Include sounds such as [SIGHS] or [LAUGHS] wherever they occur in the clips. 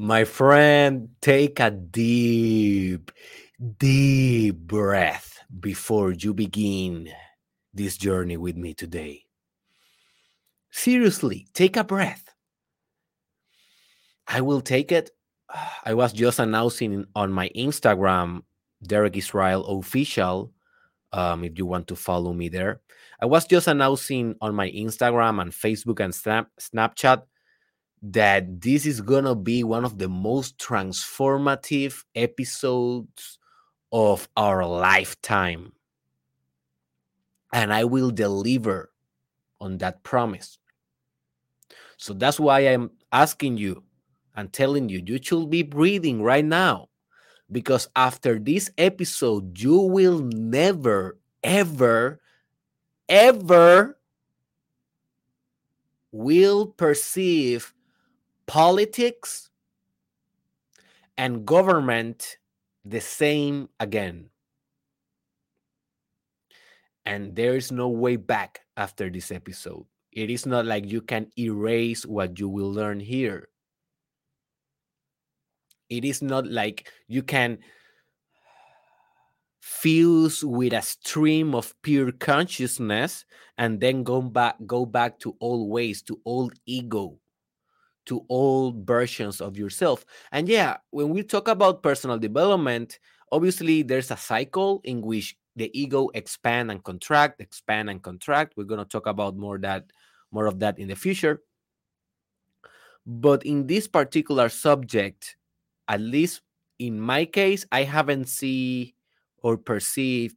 My friend, take a deep, deep breath before you begin this journey with me today. Seriously, take a breath. I will take it. I was just announcing on my Instagram, Derek Israel Official, um, if you want to follow me there. I was just announcing on my Instagram and Facebook and Snap, Snapchat that this is going to be one of the most transformative episodes of our lifetime. And I will deliver on that promise. So that's why I'm asking you and telling you, you should be breathing right now. Because after this episode, you will never, ever, ever will perceive politics and government the same again. And there is no way back after this episode. It is not like you can erase what you will learn here. It is not like you can fuse with a stream of pure consciousness and then go back go back to old ways to old ego to old versions of yourself. And yeah, when we talk about personal development, obviously there's a cycle in which the ego expand and contract, expand and contract. We're going to talk about more that more of that in the future. But in this particular subject, at least in my case, I haven't seen or perceived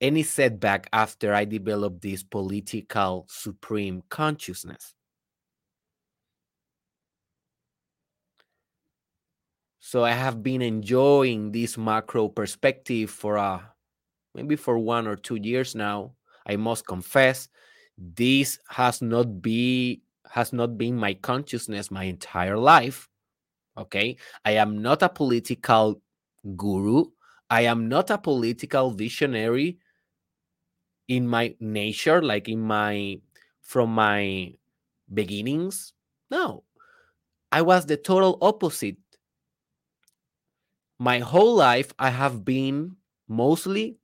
any setback after I developed this political supreme consciousness. So I have been enjoying this macro perspective for uh, maybe for one or two years now. I must confess, this has not be has not been my consciousness my entire life. Okay, I am not a political guru. I am not a political visionary in my nature, like in my from my beginnings. No, I was the total opposite my whole life i have been mostly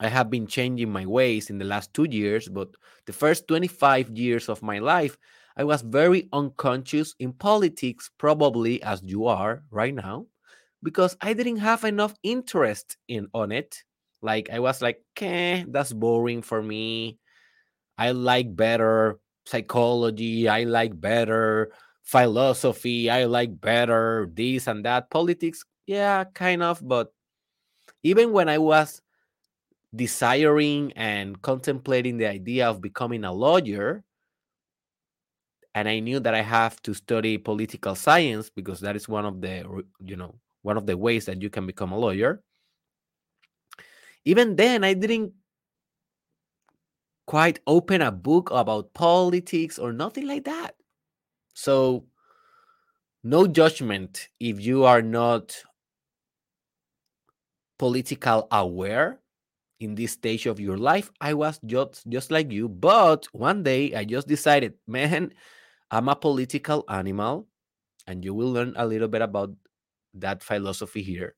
i have been changing my ways in the last two years but the first 25 years of my life i was very unconscious in politics probably as you are right now because i didn't have enough interest in on it. Like i was like okay that's boring for me. I like better psychology. I like better philosophy i like better this and that. Politics yeah kind of but even when i was desiring and contemplating the idea of becoming a lawyer and i knew that i have to study political science because that is one of the you know one of the ways that you can become a lawyer even then i didn't quite open a book about politics or nothing like that so, no judgment if you are not political aware in this stage of your life. I was just just like you, but one day I just decided, man, I'm a political animal, and you will learn a little bit about that philosophy here.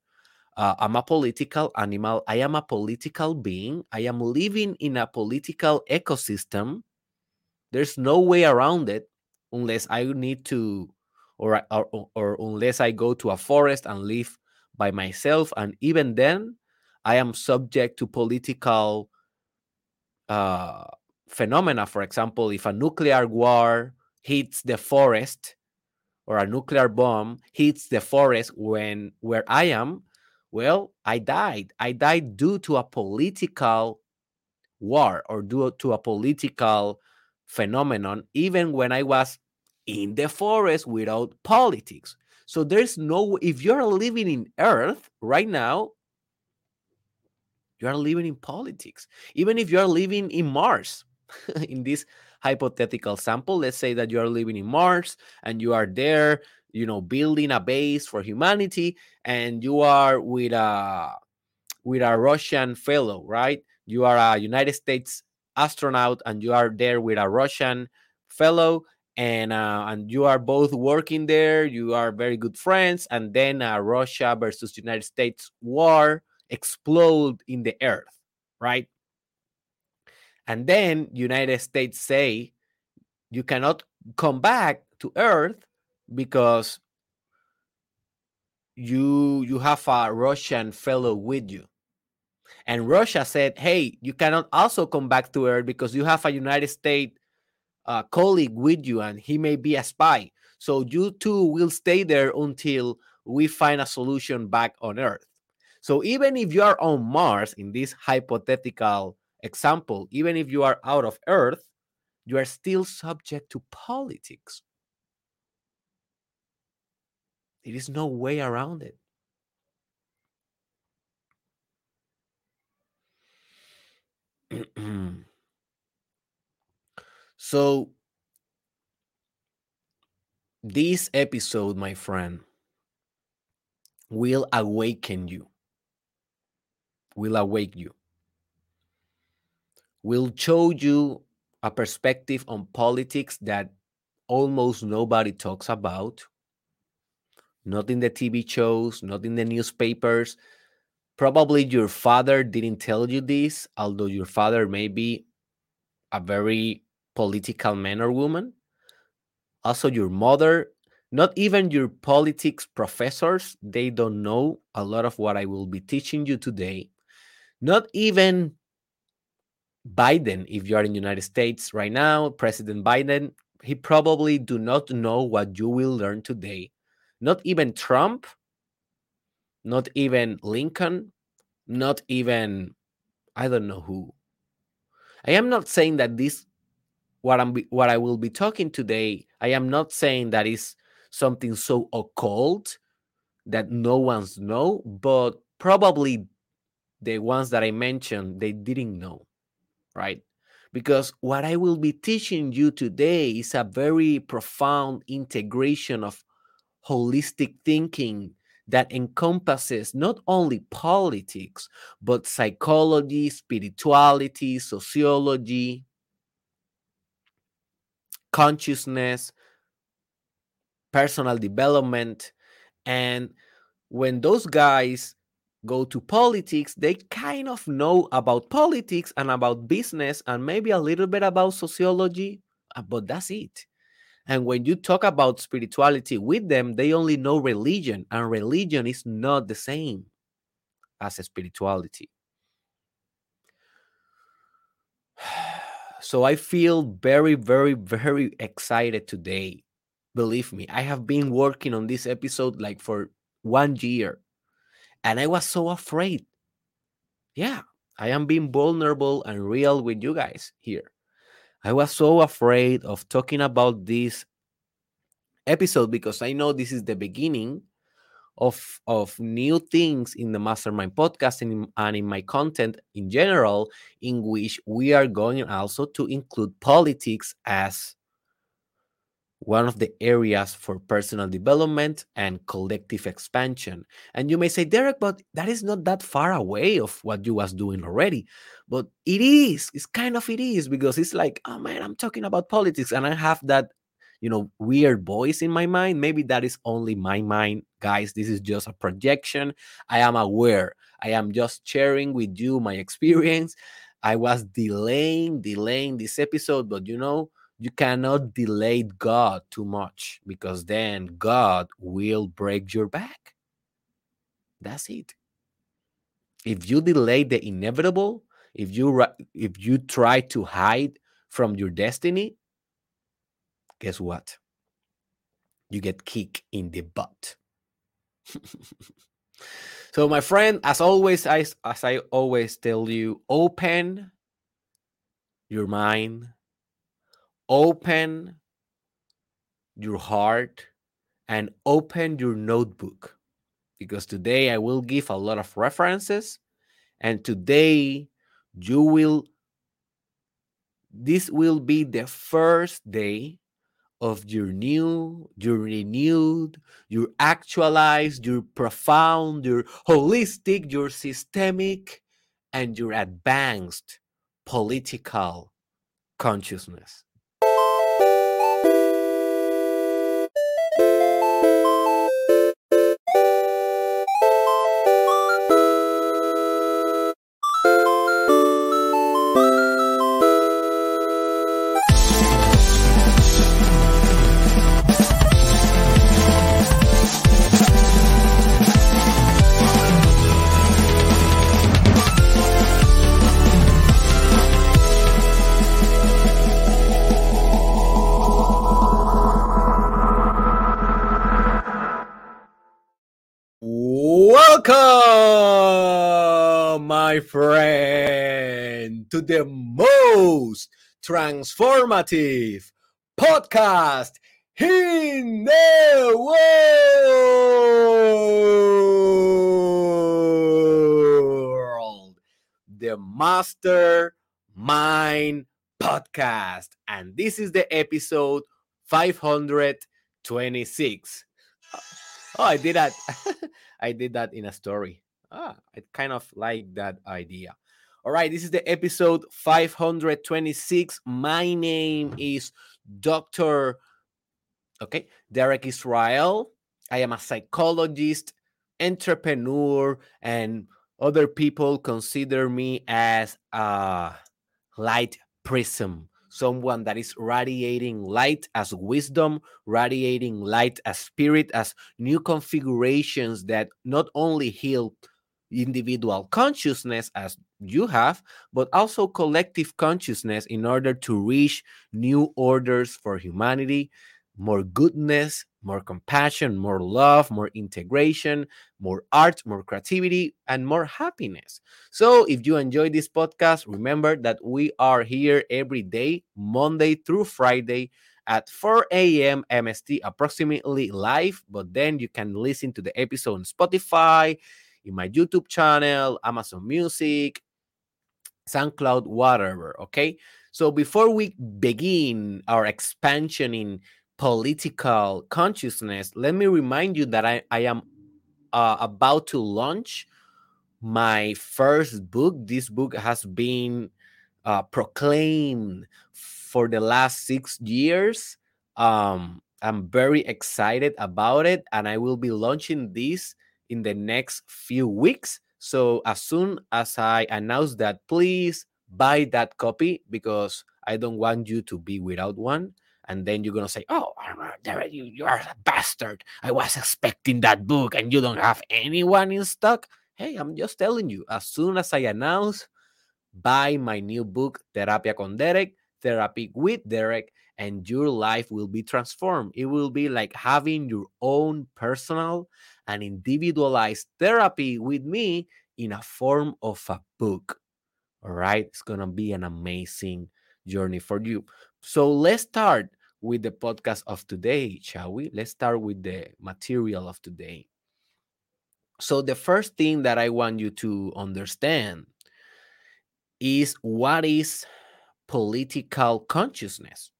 Uh, I'm a political animal. I am a political being. I am living in a political ecosystem. There's no way around it unless I need to, or, or, or unless I go to a forest and live by myself. And even then, I am subject to political uh, phenomena. For example, if a nuclear war hits the forest or a nuclear bomb hits the forest when where I am, well, I died. I died due to a political war or due to a political phenomenon, even when I was in the forest without politics. So there's no, if you're living in Earth right now, you are living in politics. Even if you are living in Mars, [LAUGHS] in this hypothetical sample, let's say that you are living in Mars and you are there, you know, building a base for humanity, and you are with a with a Russian fellow, right? You are a United States astronaut and you are there with a Russian fellow and uh, and you are both working there. You are very good friends, and then uh, Russia versus United States war explode in the earth, right? And then United States say you cannot come back to Earth because you you have a Russian fellow with you. And Russia said, "Hey, you cannot also come back to Earth because you have a United States uh, colleague with you, and he may be a spy. So you two will stay there until we find a solution back on Earth." So even if you are on Mars in this hypothetical example, even if you are out of Earth, you are still subject to politics. There is no way around it. [CLEARS THROAT] so, this episode, my friend, will awaken you, will awake you, will show you a perspective on politics that almost nobody talks about. Not in the TV shows, not in the newspapers. Probably your father didn't tell you this, although your father may be a very political man or woman. Also, your mother, not even your politics professors, they don't know a lot of what I will be teaching you today. Not even Biden, if you are in the United States right now, President Biden, he probably do not know what you will learn today not even Trump, not even Lincoln, not even I don't know who. I am not saying that this what I'm what I will be talking today, I am not saying that is something so occult that no one's know, but probably the ones that I mentioned they didn't know, right? Because what I will be teaching you today is a very profound integration of holistic thinking that encompasses not only politics, but psychology, spirituality, sociology, consciousness, personal development. And when those guys go to politics, they kind of know about politics and about business and maybe a little bit about sociology, uh, but that's it. And when you talk about spirituality with them, they only know religion, and religion is not the same as spirituality. [SIGHS] So I feel very, very, very excited today. Believe me, I have been working on this episode like for one year, and I was so afraid. Yeah, I am being vulnerable and real with you guys here. I was so afraid of talking about this episode because I know this is the beginning of of new things in the mastermind podcast and in, and in my content in general in which we are going also to include politics as one of the areas for personal development and collective expansion. And you may say, Derek, but that is not that far away of what you was doing already. But it is. It's kind of it is because it's like, oh man, I'm talking about politics and I have that, you know, weird voice in my mind. Maybe that is only my mind, guys. This is just a projection. I am aware. I am just sharing with you my [LAUGHS] experience. I was delaying, delaying this episode, but you know, you cannot delay God too much because then God will break your back. That's it. If you delay the inevitable, if you if you try to hide from your destiny, guess what? You get kicked in the butt. [LAUGHS] so my friend, as always, I, as I always tell you, open your mind open your heart and open your notebook because today I will give a lot of references and today you will this will be the first day of your new, your renewed, your actualized, your profound, your holistic, your systemic, and your advanced political consciousness. Friend, to the most transformative podcast in the world, the Master Mind Podcast. And this is the episode 526. Oh, I did that. [LAUGHS] I did that in a story. Ah, I kind of like that idea. All right, this is the episode 526. My name is Dr. Okay, Derek Israel. I am a psychologist, entrepreneur, and other people consider me as a light prism someone that is radiating light as wisdom, radiating light as spirit, as new configurations that not only heal individual consciousness as you have, but also collective consciousness in order to reach new orders for humanity, more goodness, more compassion, more love, more integration, more art, more creativity, and more happiness. So, if you enjoy this podcast, remember that we are here every day, Monday through Friday at 4 a.m. MST, approximately live. But then you can listen to the episode on Spotify, in my YouTube channel, Amazon Music, SoundCloud, whatever. Okay. So, before we begin our expansion in political consciousness, let me remind you that I, I am uh, about to launch my first book. This book has been uh, proclaimed for the last six years. Um, I'm very excited about it, and I will be launching this in the next few weeks. So, as soon as I announce that, please buy that copy because I don't want you to be without one and then you're gonna say, "Oh, you you are a bastard! I was expecting that book, and you don't have anyone in stock." Hey, I'm just telling you. As soon as I announce, buy my new book, Terapia con Derek, Therapy with Derek, and your life will be transformed. It will be like having your own personal and individualized therapy with me in a form of a book. All right, it's gonna be an amazing journey for you. So let's start with the podcast of today, shall we? Let's start with the material of today. So, the first thing that I want you to understand is what is political consciousness,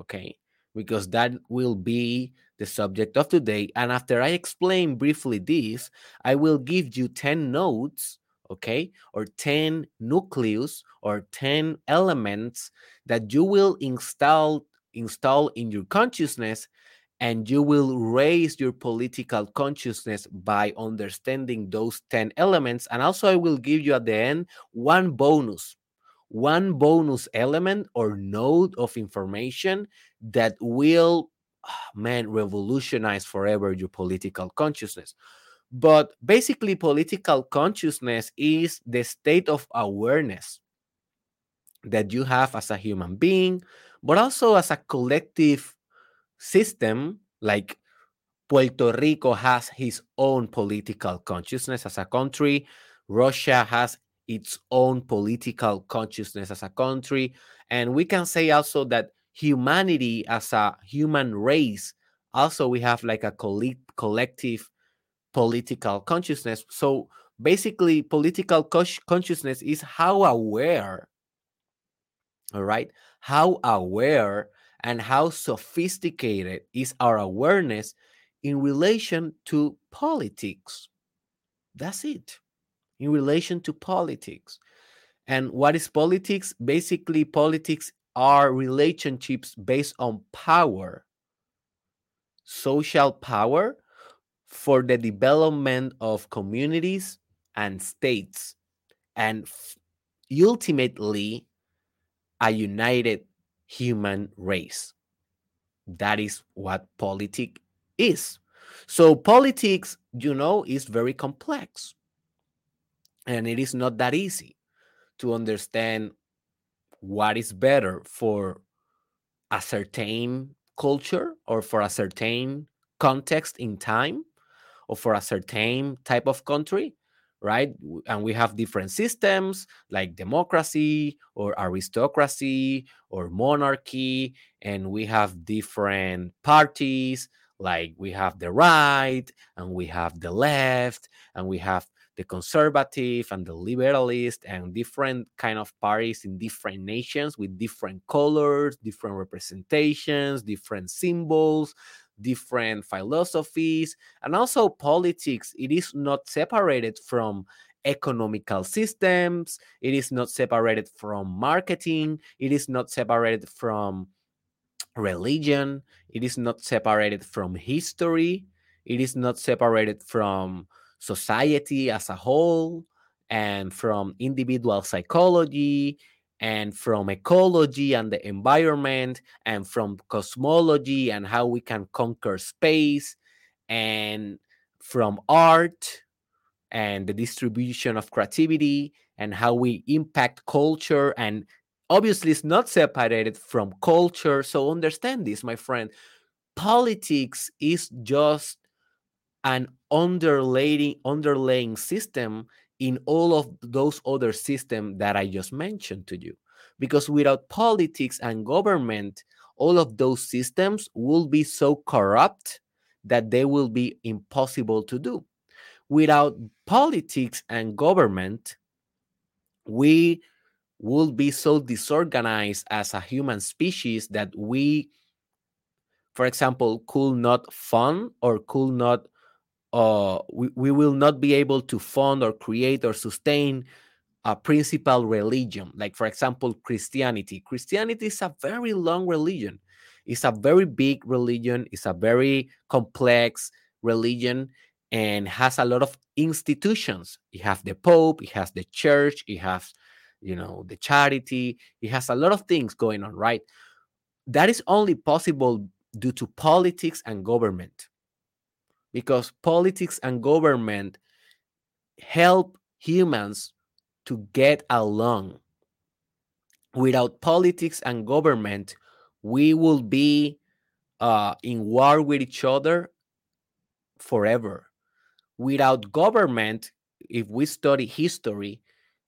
okay? Because that will be the subject of today. And after I explain briefly this, I will give you 10 notes, okay, or 10 nucleus or 10 elements that you will install install in your consciousness and you will raise your political consciousness by understanding those 10 elements and also i will give you at the end one bonus one bonus element or node of information that will oh, man revolutionize forever your political consciousness. But basically political consciousness is the state of awareness that you have as a human being but also as a collective system, like Puerto Rico has his own political consciousness as a country, Russia has its own political consciousness as a country. And we can say also that humanity as a human race, also we have like a collective political consciousness. So basically, political consciousness is how aware, all right, how aware and how sophisticated is our awareness in relation to politics. That's it. In relation to politics. And what is politics? Basically, politics are relationships based on power, social power for the development of communities and states, and ultimately a united human race. That is what politics is. So, politics, you know, is very complex. And it is not that easy to understand what is better for a certain culture or for a certain context in time or for a certain type of country right? And we have different systems like democracy or aristocracy or monarchy and we have different parties like we have the right and we have the left and we have the conservative and the liberalist and different kind of parties in different nations with different colors different representations different symbols different philosophies and also politics. It is not separated from economical systems. It is not separated from marketing. It is not separated from religion. It is not separated from history. It is not separated from society as a whole and from individual psychology and from ecology and the environment and from cosmology and how we can conquer space and from art and the distribution of creativity and how we impact culture and obviously it's not separated from culture so understand this my friend. Politics is just an underlaying underlaying system in all of those other systems that I just mentioned to you. Because without politics and government, all of those systems will be so corrupt that they will be impossible to do. Without politics and government, we will be so disorganized as a human species that we, for example, could not fund or could not uh, we, we will not be able to fund or create or sustain a principal religion like for example christianity. Christianity is a very long religion. It's a very big religion. It's a very complex religion and has a lot of institutions. It has the pope it has the church it has you know the charity. It has a lot of things going on right? That is only possible due to politics and government because politics and government help humans to get along. Without politics and government, we will be uh, in war with each other forever. Without government, if we study history,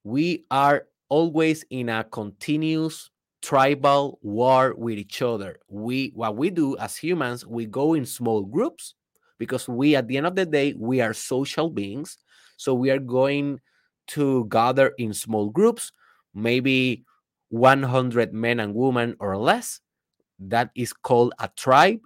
we are always in a continuous tribal war with each other. We what we do as humans, we go in small groups because we at the end of the day we are social beings. So we are going to gather in small groups maybe 100 men and women or less. That is called a tribe.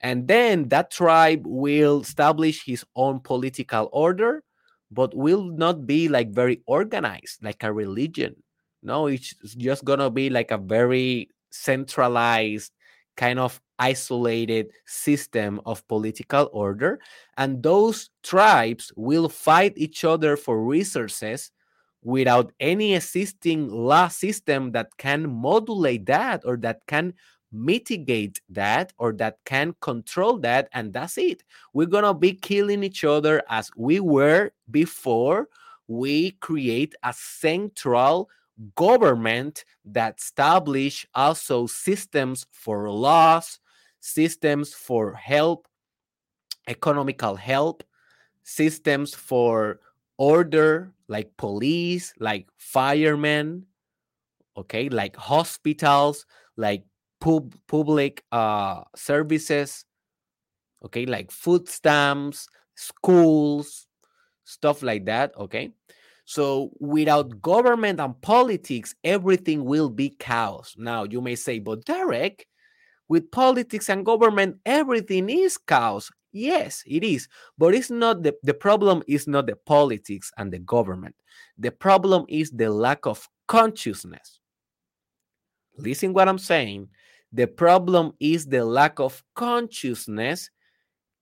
And then that tribe will establish his own political order but will not be like very organized like a religion. No it's just gonna be like a very centralized kind of isolated system of political order. And those tribes will fight each other for resources without any existing law system that can modulate that or that can mitigate that or that can control that. And that's it. We're going to be killing each other as we were before we create a central government that establish also systems for laws, systems for help, economical help, systems for order, like police, like firemen, okay, like hospitals, like pub- public uh, services, okay, like food stamps, schools, stuff like that, okay. So without government and politics, everything will be chaos. Now you may say, but Derek, with politics and government, everything is chaos. Yes, it is. But it's not the, the problem is not the politics and the government. The problem is the lack of consciousness. Listen what I'm saying. The problem is the lack of consciousness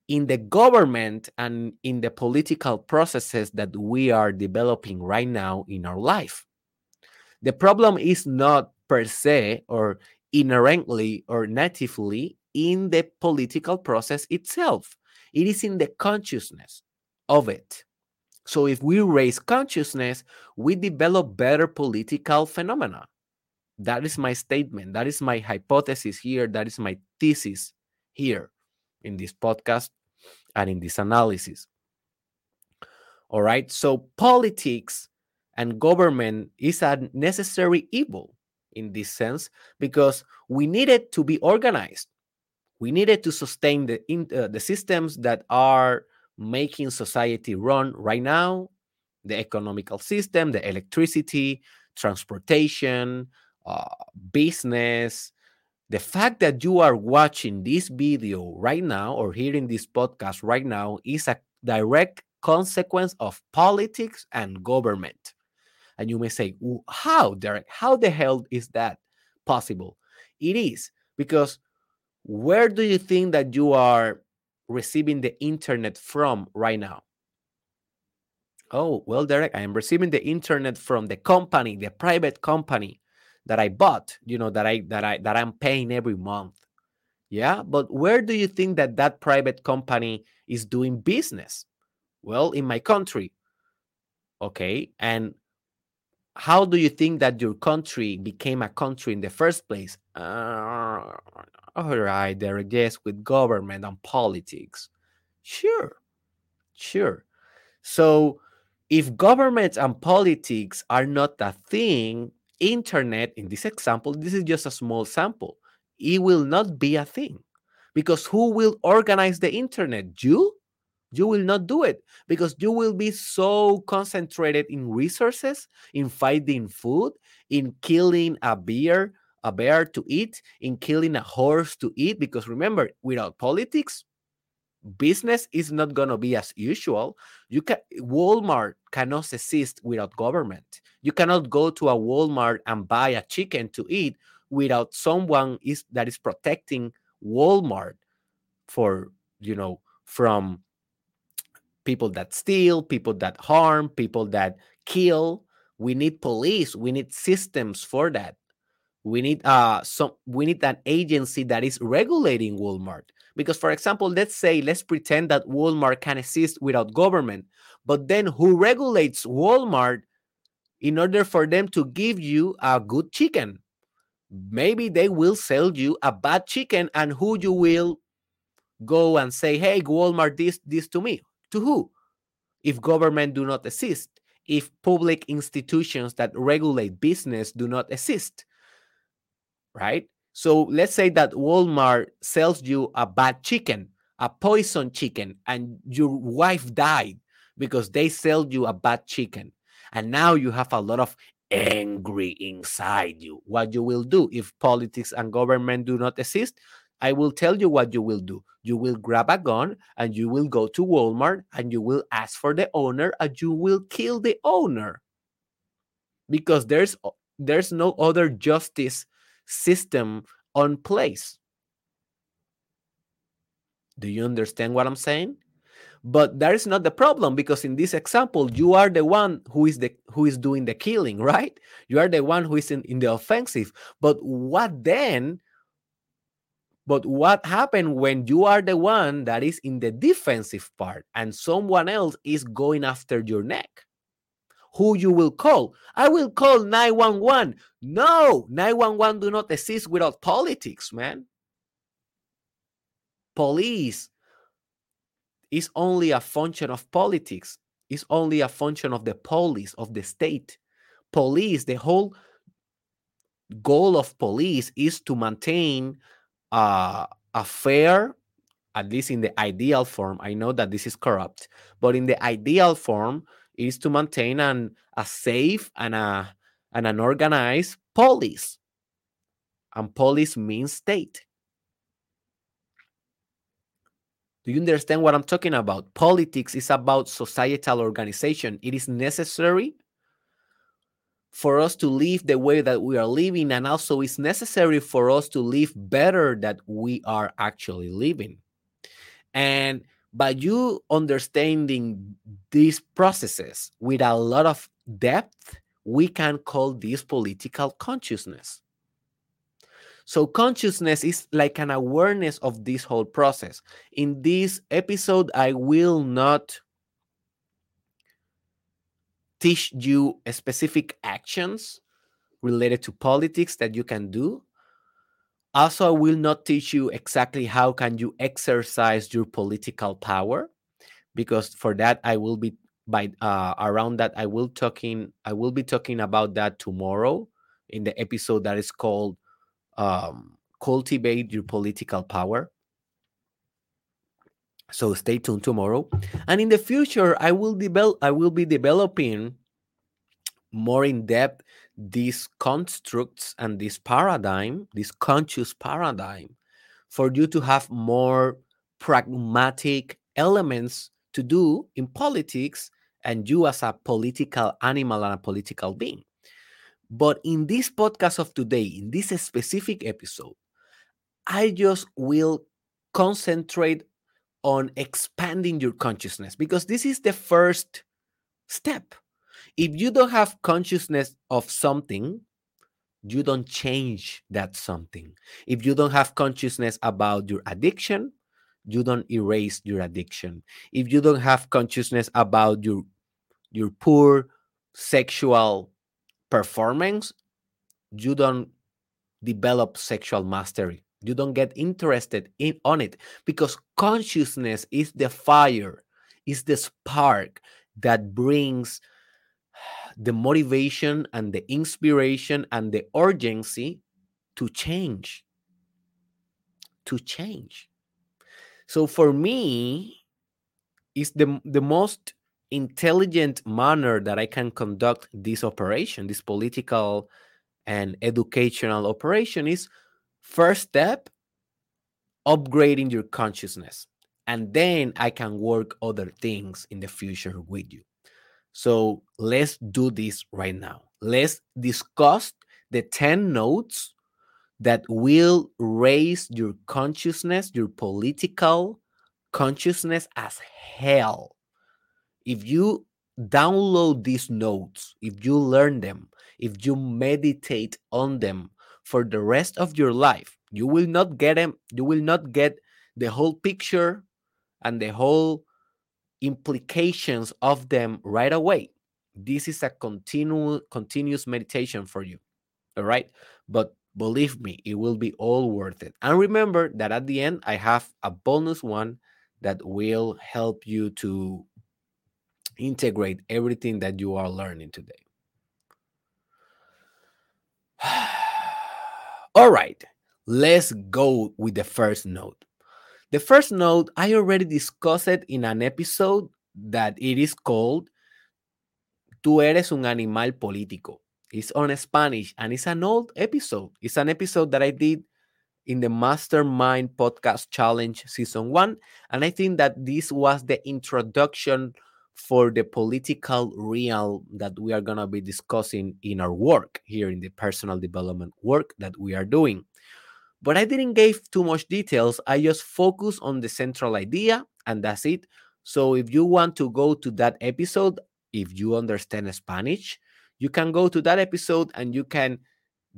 in the government and in the political processes that we are developing right now in our life. The problem is not per se or inherently or natively in the political process itself, it is in the consciousness of it. So, if we raise consciousness, we develop better political phenomena. That is my statement. That is my hypothesis here. That is my thesis here in this podcast and in this analysis. All right. So politics and government is a necessary evil in this sense because we needed to be organized. We needed to sustain the uh, the systems that are making society run right now, the economical system, the electricity, transportation, uh, business. The fact that you are watching this video right now or hearing this podcast right now is a direct consequence of politics and government. And you may say, How, Derek? How the hell is that possible? It is because where do you think that you are receiving the internet from right now? Oh, well, Derek, I am receiving the internet from the company, the private company that I bought, you know, that I that I that I'm paying every month. Yeah, but where do you think that that private company is doing business? Well, in my country. Okay, and how do you think that your country became a country in the first place? Uh, all right, Derek, yes, with government and politics. Sure, sure. So if government and politics are not a thing, internet, in this example, this is just a small sample, it will not be a thing. Because who will organize the internet? You? You will not do it because you will be so concentrated in resources, in finding food, in killing a bear, a bear to eat, in killing a horse to eat. Because remember, without politics, business is not going to be as usual. You can Walmart cannot exist without government. You cannot go to a Walmart and buy a chicken to eat without someone is that is protecting Walmart for you know from people that steal, people that harm, people that kill. We need police. We need systems for that. We need uh some we need an agency that is regulating Walmart. Because for example, let's say let's pretend that Walmart can exist without government, but then who regulates Walmart in order for them to give you a good chicken? Maybe they will sell you a bad chicken and who you will go and say, "Hey, Walmart, this this to me." To who? If government do not exist, if public institutions that regulate business do not exist, right? So let's say that Walmart sells you a bad chicken, a poison chicken, and your wife died because they sold you a bad chicken. And now you have a lot of angry inside you. What you will do if politics and government do not exist? I will tell you what you will do. You will grab a gun and you will go to Walmart and you will ask for the owner and you will kill the owner. Because there's there's no other justice system on place. Do you understand what I'm saying? But that is not the problem because in this example, you are the one who is the who is doing the killing, right? You are the one who is in, in the offensive. But what then? But what happened when you are the one that is in the defensive part and someone else is going after your neck? who you will call. I will call 911. No, 911 do not exist without politics, man. Police is only a function of politics. It's only a function of the police of the state. Police, the whole goal of police is to maintain uh, a fair, at least in the ideal form. I know that this is corrupt, but in the ideal form, is to maintain an, a safe and, a, and an organized police. And police means state. Do you understand what I'm talking about? Politics is about societal organization. It is necessary for us to live the way that we are living, and also it's necessary for us to live better that we are actually living. And by you understanding these processes with a lot of depth, we can call this political consciousness. So, consciousness is like an awareness of this whole process. In this episode, I will not teach you specific actions related to politics that you can do. Also, I will not teach you exactly how can you exercise your political power, because for that I will be by uh, around that i will talking i will be talking about that tomorrow in the episode that is called um, cultivate your political power so stay tuned tomorrow and in the future i will develop i will be developing more in depth these constructs and this paradigm this conscious paradigm for you to have more pragmatic elements to do in politics and you as a political animal and a political being. But in this podcast of today, in this specific episode, I just will concentrate on expanding your consciousness because this is the first step. If you don't have consciousness of something, you don't change that something. If you don't have consciousness about your addiction, you don't erase your addiction. If you don't have consciousness about your your poor sexual performance, you don't develop sexual mastery. You don't get interested in on it because consciousness is the fire, is the spark that brings the motivation and the inspiration and the urgency to change. To change. So for me, is the the most intelligent manner that I can conduct this operation, this political and educational operation is first step upgrading your consciousness and then I can work other things in the future with you. So let's do this right now. Let's discuss the 10 notes that will raise your consciousness, your political consciousness as hell. If you download these notes, if you learn them, if you meditate on them for the rest of your life, you will not get them, you will not get the whole picture and the whole implications of them right away. This is a continual continuous meditation for you. All right. But believe me, it will be all worth it. And remember that at the end, I have a bonus one that will help you to integrate everything that you are learning today. [SIGHS] [SIGHS] all right. Let's go with the first note. The first note, I already discussed it in an episode that it is called Tú eres un animal político. It's on Spanish and it's an old episode. It's an episode that I did in the Mastermind Podcast Challenge Season 1. And I think that this was the introduction for the political realm that we are going to be discussing in our work here in the personal development work that we are doing. But I didn't give too much details. I just focus on the central idea and that's it. So if you want to go to that episode, if you understand Spanish, you can go to that episode and you can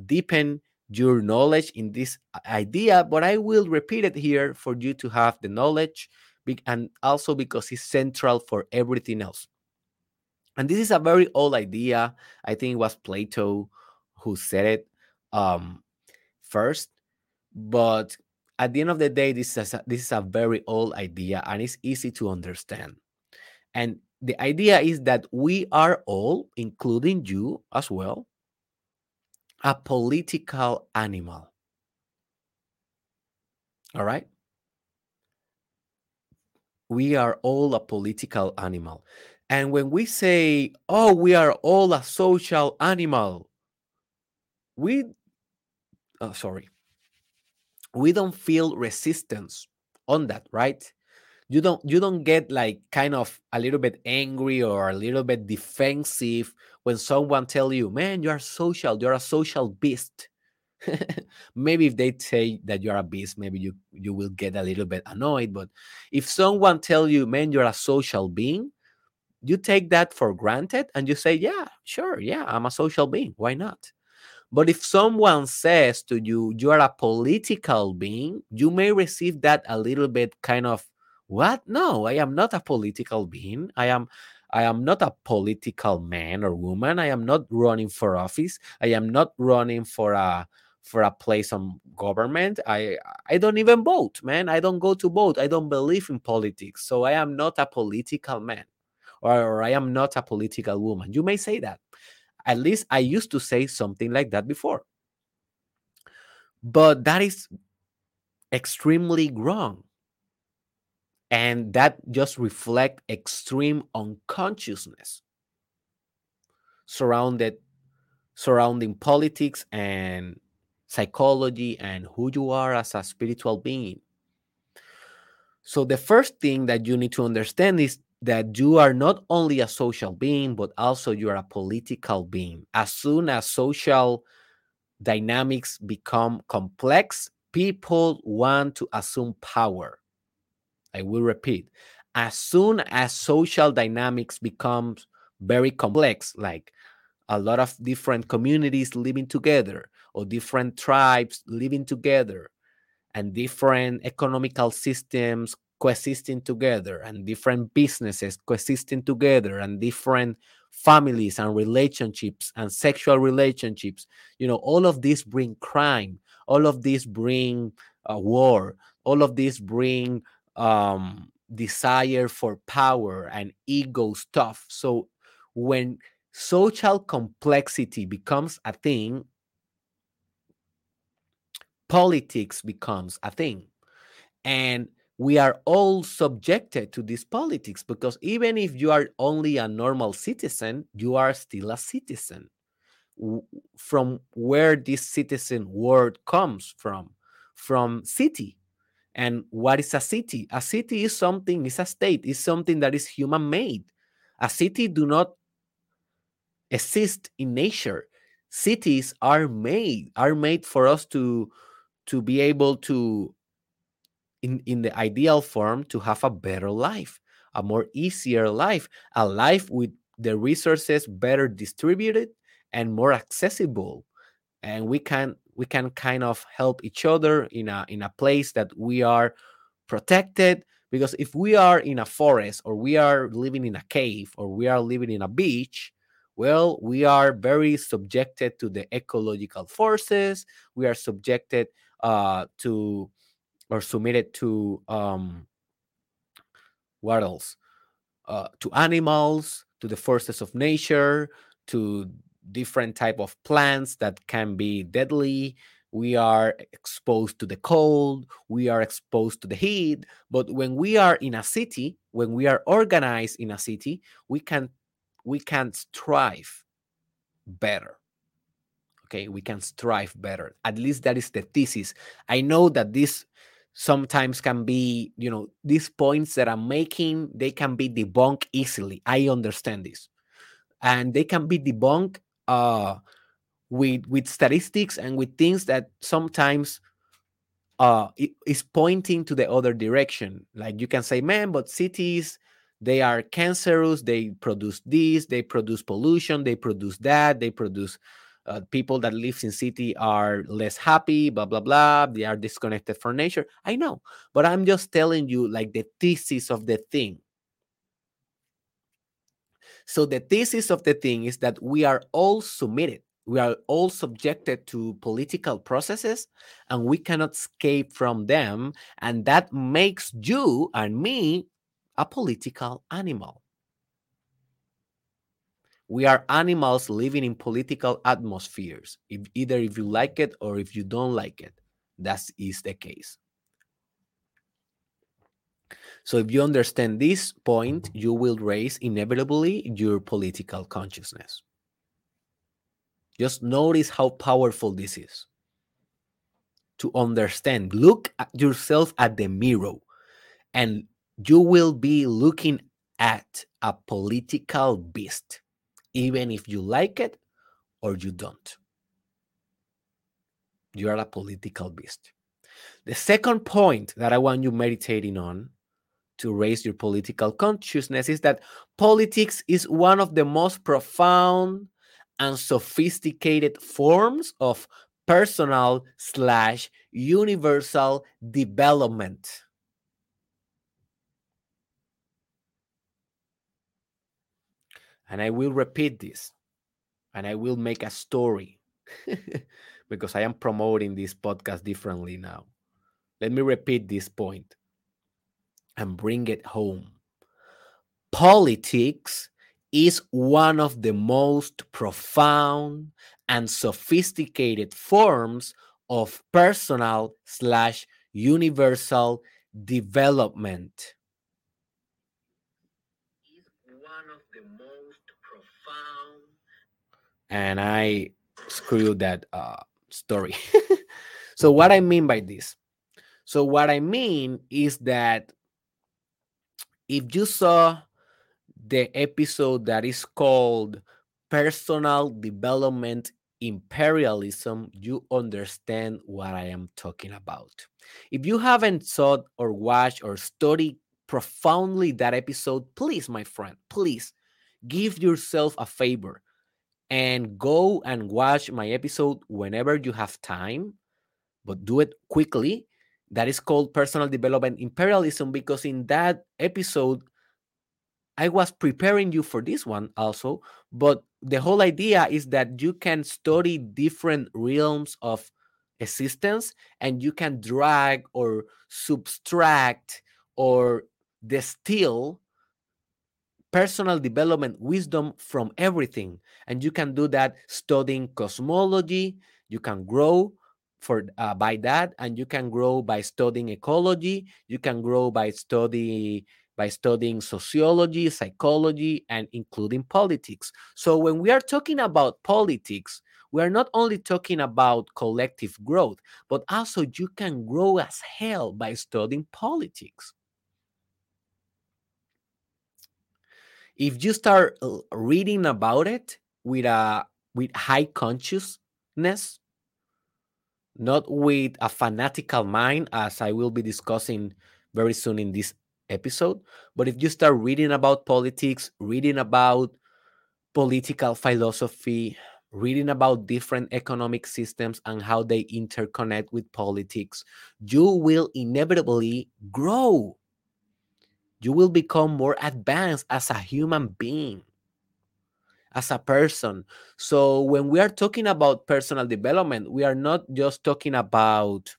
deepen your knowledge in this idea. But I will repeat it here for you to have the knowledge and also because it's central for everything else. And this is a very old idea. I think it was Plato who said it um, first. But at the end of the day, this is a, this is a very old idea and it's easy to understand. And the idea is that we are all, including you as well, a political animal. All right? We are all a political animal. And when we say, oh, we are all a social animal, we, oh, sorry, we don't feel resistance on that right you don't you don't get like kind of a little bit angry or a little bit defensive when someone tell you man you are social you're a social beast [LAUGHS] maybe if they say that you're a beast maybe you you will get a little bit annoyed but if someone tell you man you're a social being you take that for granted and you say yeah sure yeah i'm a social being why not but if someone says to you, you are a political being, you may receive that a little bit kind of, what? No, I am not a political being. I am I am not a political man or woman. I am not running for office. I am not running for a for a place on government. I I don't even vote, man. I don't go to vote. I don't believe in politics. So I am not a political man or, or I am not a political woman. You may say that. At least I used to say something like that before. But that is extremely wrong. And that just reflect extreme unconsciousness surrounded surrounding politics and psychology and who you are as a spiritual being. So the first thing that you need to understand is that you are not only a social being, but also you are a political being. As soon as social dynamics become complex, people want to assume power. I will repeat. As soon as social dynamics becomes very complex, like a lot of different communities living together or different tribes living together and different economical systems coexisting together and different businesses coexisting together and different families and relationships and sexual relationships. You know all of these bring crime. All of these bring uh, war. All of these bring um, desire for power and ego stuff. So when social complexity becomes a thing, politics becomes a thing. And we are all subjected to this politics because even if you are only a normal citizen, you are still a citizen. From where this citizen word comes from, from city. And what is a city? A city is something, is a state, is something that is human made. A city do not exist in nature. Cities are made are made for us to to be able to in in the ideal form to have a better life a more easier life a life with the resources better distributed and more accessible. And we can we can kind of help each other in a in a place that we are protected because if we are in a forest or we are living in a cave or we are living in a beach well, we are very subjected to the ecological forces. We are subjected uh, to or submitted to um, what else? Uh, to animals, to the forces of nature, to different type of plants that can be deadly. We are exposed to the cold. We are exposed to the heat. But when we are in a city, when we are organized in a city, we can we can strive better okay? We can strive better. At least that is the thesis. I know that this sometimes can be you know these points that i'm making they can be debunked easily. I understand this. And they can be debunked uh with with statistics and with things that sometimes uh is pointing to the other direction. Like you can say man but cities they are cancerous they produce this they produce pollution they produce that they produce uh, people that live in city are less happy blah blah blah they are disconnected from nature. I know but i'm just telling you like the thesis of the thing. So the thesis of the thing is that we are all submitted we are all subjected to political processes and we cannot escape from them and that makes you and me a political animal. We are animals living in political atmospheres, if, either if you like it or if you don't like it. That is the case. So, if you understand this point, you will raise inevitably your political consciousness. Just notice how powerful this is. To understand, look at yourself at the mirror and you will be looking at a political beast, even if you like it or you don't. You are a political beast. The second point that I want you meditating on to raise your political consciousness is that politics is one of the most profound and sophisticated forms of personal slash universal development. And I will repeat this and I will make a story [LAUGHS] because I am promoting this podcast differently now. Let me repeat this point and bring it home. politics is one of the most profound and sophisticated forms of personal slash universal development. And I screwed that uh, story. [LAUGHS] so, what I mean by this? So, what I mean is that if you saw the episode that is called Personal Development Imperialism, you understand what I am talking about. If you haven't thought or watched or studied profoundly that episode, please, my friend, please give yourself a favor and go and watch my episode whenever you have time, but do it quickly. That is called Personal Development Imperialism because in that episode, I was preparing you for this one also, but the whole idea is that you can study different realms of existence and you can drag or subtract or distill personal development wisdom from everything. And you can do that studying cosmology you can grow for uh, by that and you can grow by studying ecology you can grow by study by studying sociology psychology and including politics. So when we are talking about politics we are not only talking about collective growth but also you can grow as hell by studying politics if you start uh, reading about it with a with high consciousness not with a fanatical mind as i will be discussing very soon in this episode but if you start reading about politics reading about political philosophy reading about different economic systems and how they interconnect with politics you will inevitably grow you will become more advanced as a human being, as a person. So, when we are talking about personal development, we are not just talking about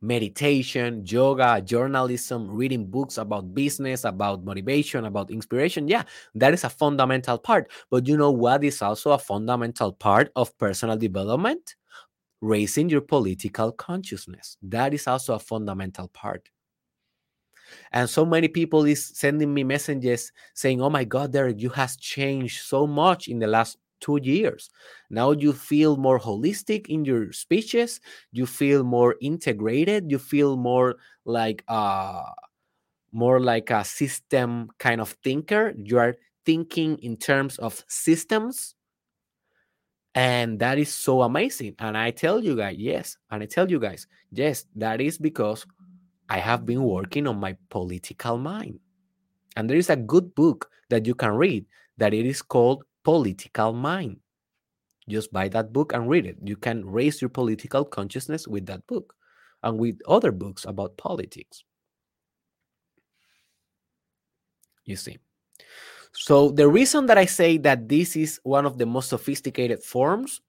meditation, yoga, journalism, reading books about business, about motivation, about inspiration. Yeah, that is a fundamental part. But you know what is also a fundamental part of personal development? Raising your political consciousness. That is also a fundamental part and so many people is sending me messages saying oh my god derek you has changed so much in the last two years. Now you feel more holistic in your speeches. You feel more integrated. You feel more like uh more like a system kind of thinker. You are thinking in terms of systems. And that is so amazing. And i tell you guys yes and i tell you guys yes that is because I have been working on my political mind. And there is a good book that you can read that it is called Political Mind. Just buy that book and read it. You can raise your political consciousness with that book and with other books about politics. You see. So, the reason that I say that this is one of the most sophisticated forms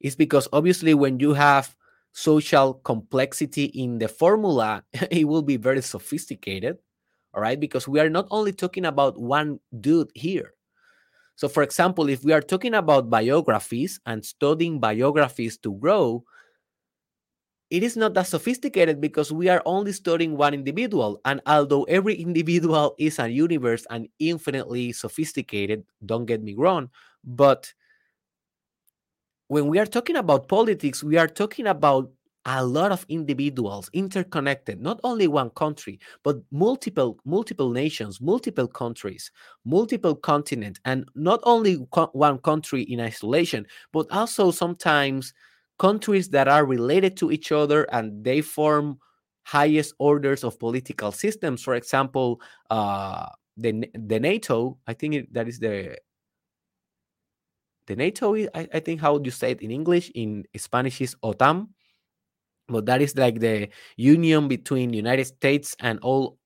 is because obviously, when you have social complexity in the formula, [LAUGHS] it will be very sophisticated. All right. Because we are not only talking about one dude here. So, for example, if we are talking about biographies and studying biographies to grow, it is not that sophisticated because we are only studying one individual. And although every individual is a universe and infinitely sophisticated, don't get me wrong, but when we are talking about politics, we are talking about a lot of individuals interconnected not only one country but multiple multiple nations multiple countries multiple continent and not only co- one country in isolation but also sometimes countries that are related to each other and they form highest orders of political systems. For example uh, the the NATO I think it, that is the the NATO, I, I think how you say it in English, in Spanish is OTAN, but that is like the union between United States and all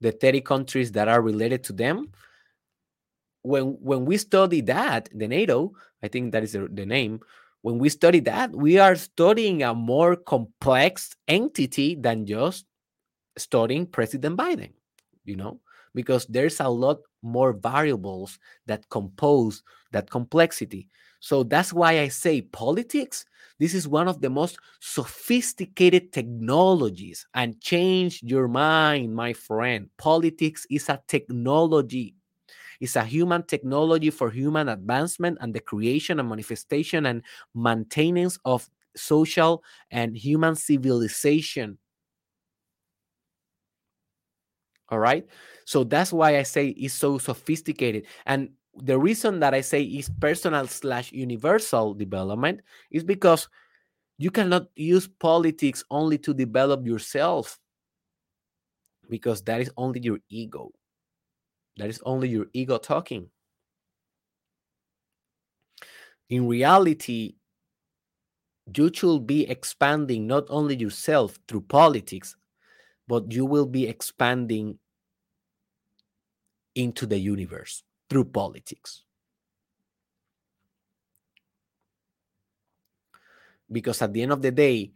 the 30 countries that are related to them. When when we study that, the NATO, I think that is the, the name. When we study that, we are studying a more complex entity than just studying President Biden, you know, because there's a lot more variables that compose that complexity. So that's why I say politics. This is one of the most sophisticated technologies. And change your mind, my friend. Politics is a technology. It's a human technology for human advancement and the creation and manifestation and maintenance of social and human civilization. All right. So that's why I say it's so sophisticated. And the reason that I say is personal slash universal development is because you cannot use politics only to develop yourself because that is only your ego. That is only your ego talking. In reality, you should be expanding not only yourself through politics, but you will be expanding into the universe through politics. Because at the end of the day,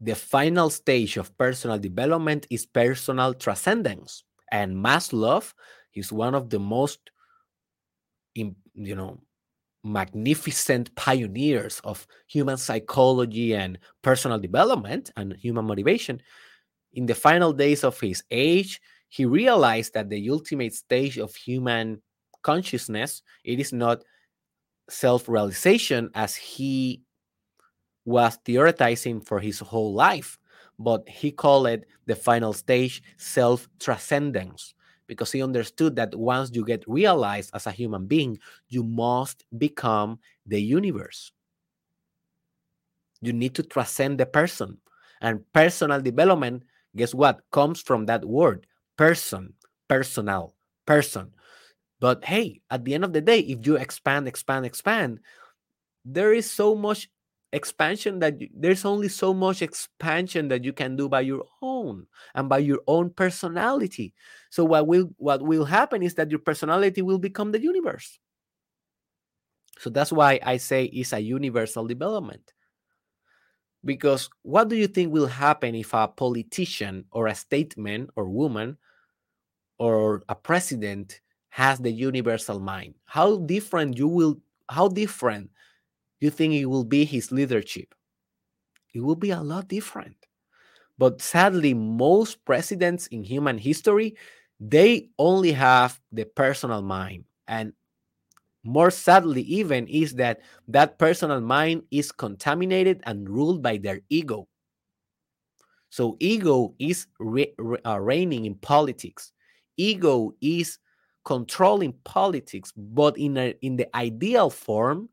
the final stage of personal development is personal transcendence. And Maslow is one of the most, you know, magnificent pioneers of human psychology and personal development and human motivation. In the final days of his age, he realized that the ultimate stage of human consciousness it is not self-realization as he was theorizing for his whole life but he called it the final stage self-transcendence. Because he understood that once you get realized as a human being you must become the universe. You need to transcend the person. And personal development guess what? Comes from that word person, personal, person. But hey, at the end of the day, if you expand, expand, expand, there is so much expansion that you, there's only so much expansion that you can do by your own and by your own personality. So what will what will happen is that your personality will become the universe. So that's why I say it's a universal development. Because what do you think will happen if a politician or a statesman or woman or a president has the universal mind how different you will how different you think it will be his leadership? It will be a lot different. But sadly most presidents in human history they only have the personal mind. And more sadly even is that that personal mind is contaminated and ruled by their ego. So ego is re- re- uh, reigning in politics. Ego is controlling politics, but in a, in the ideal form,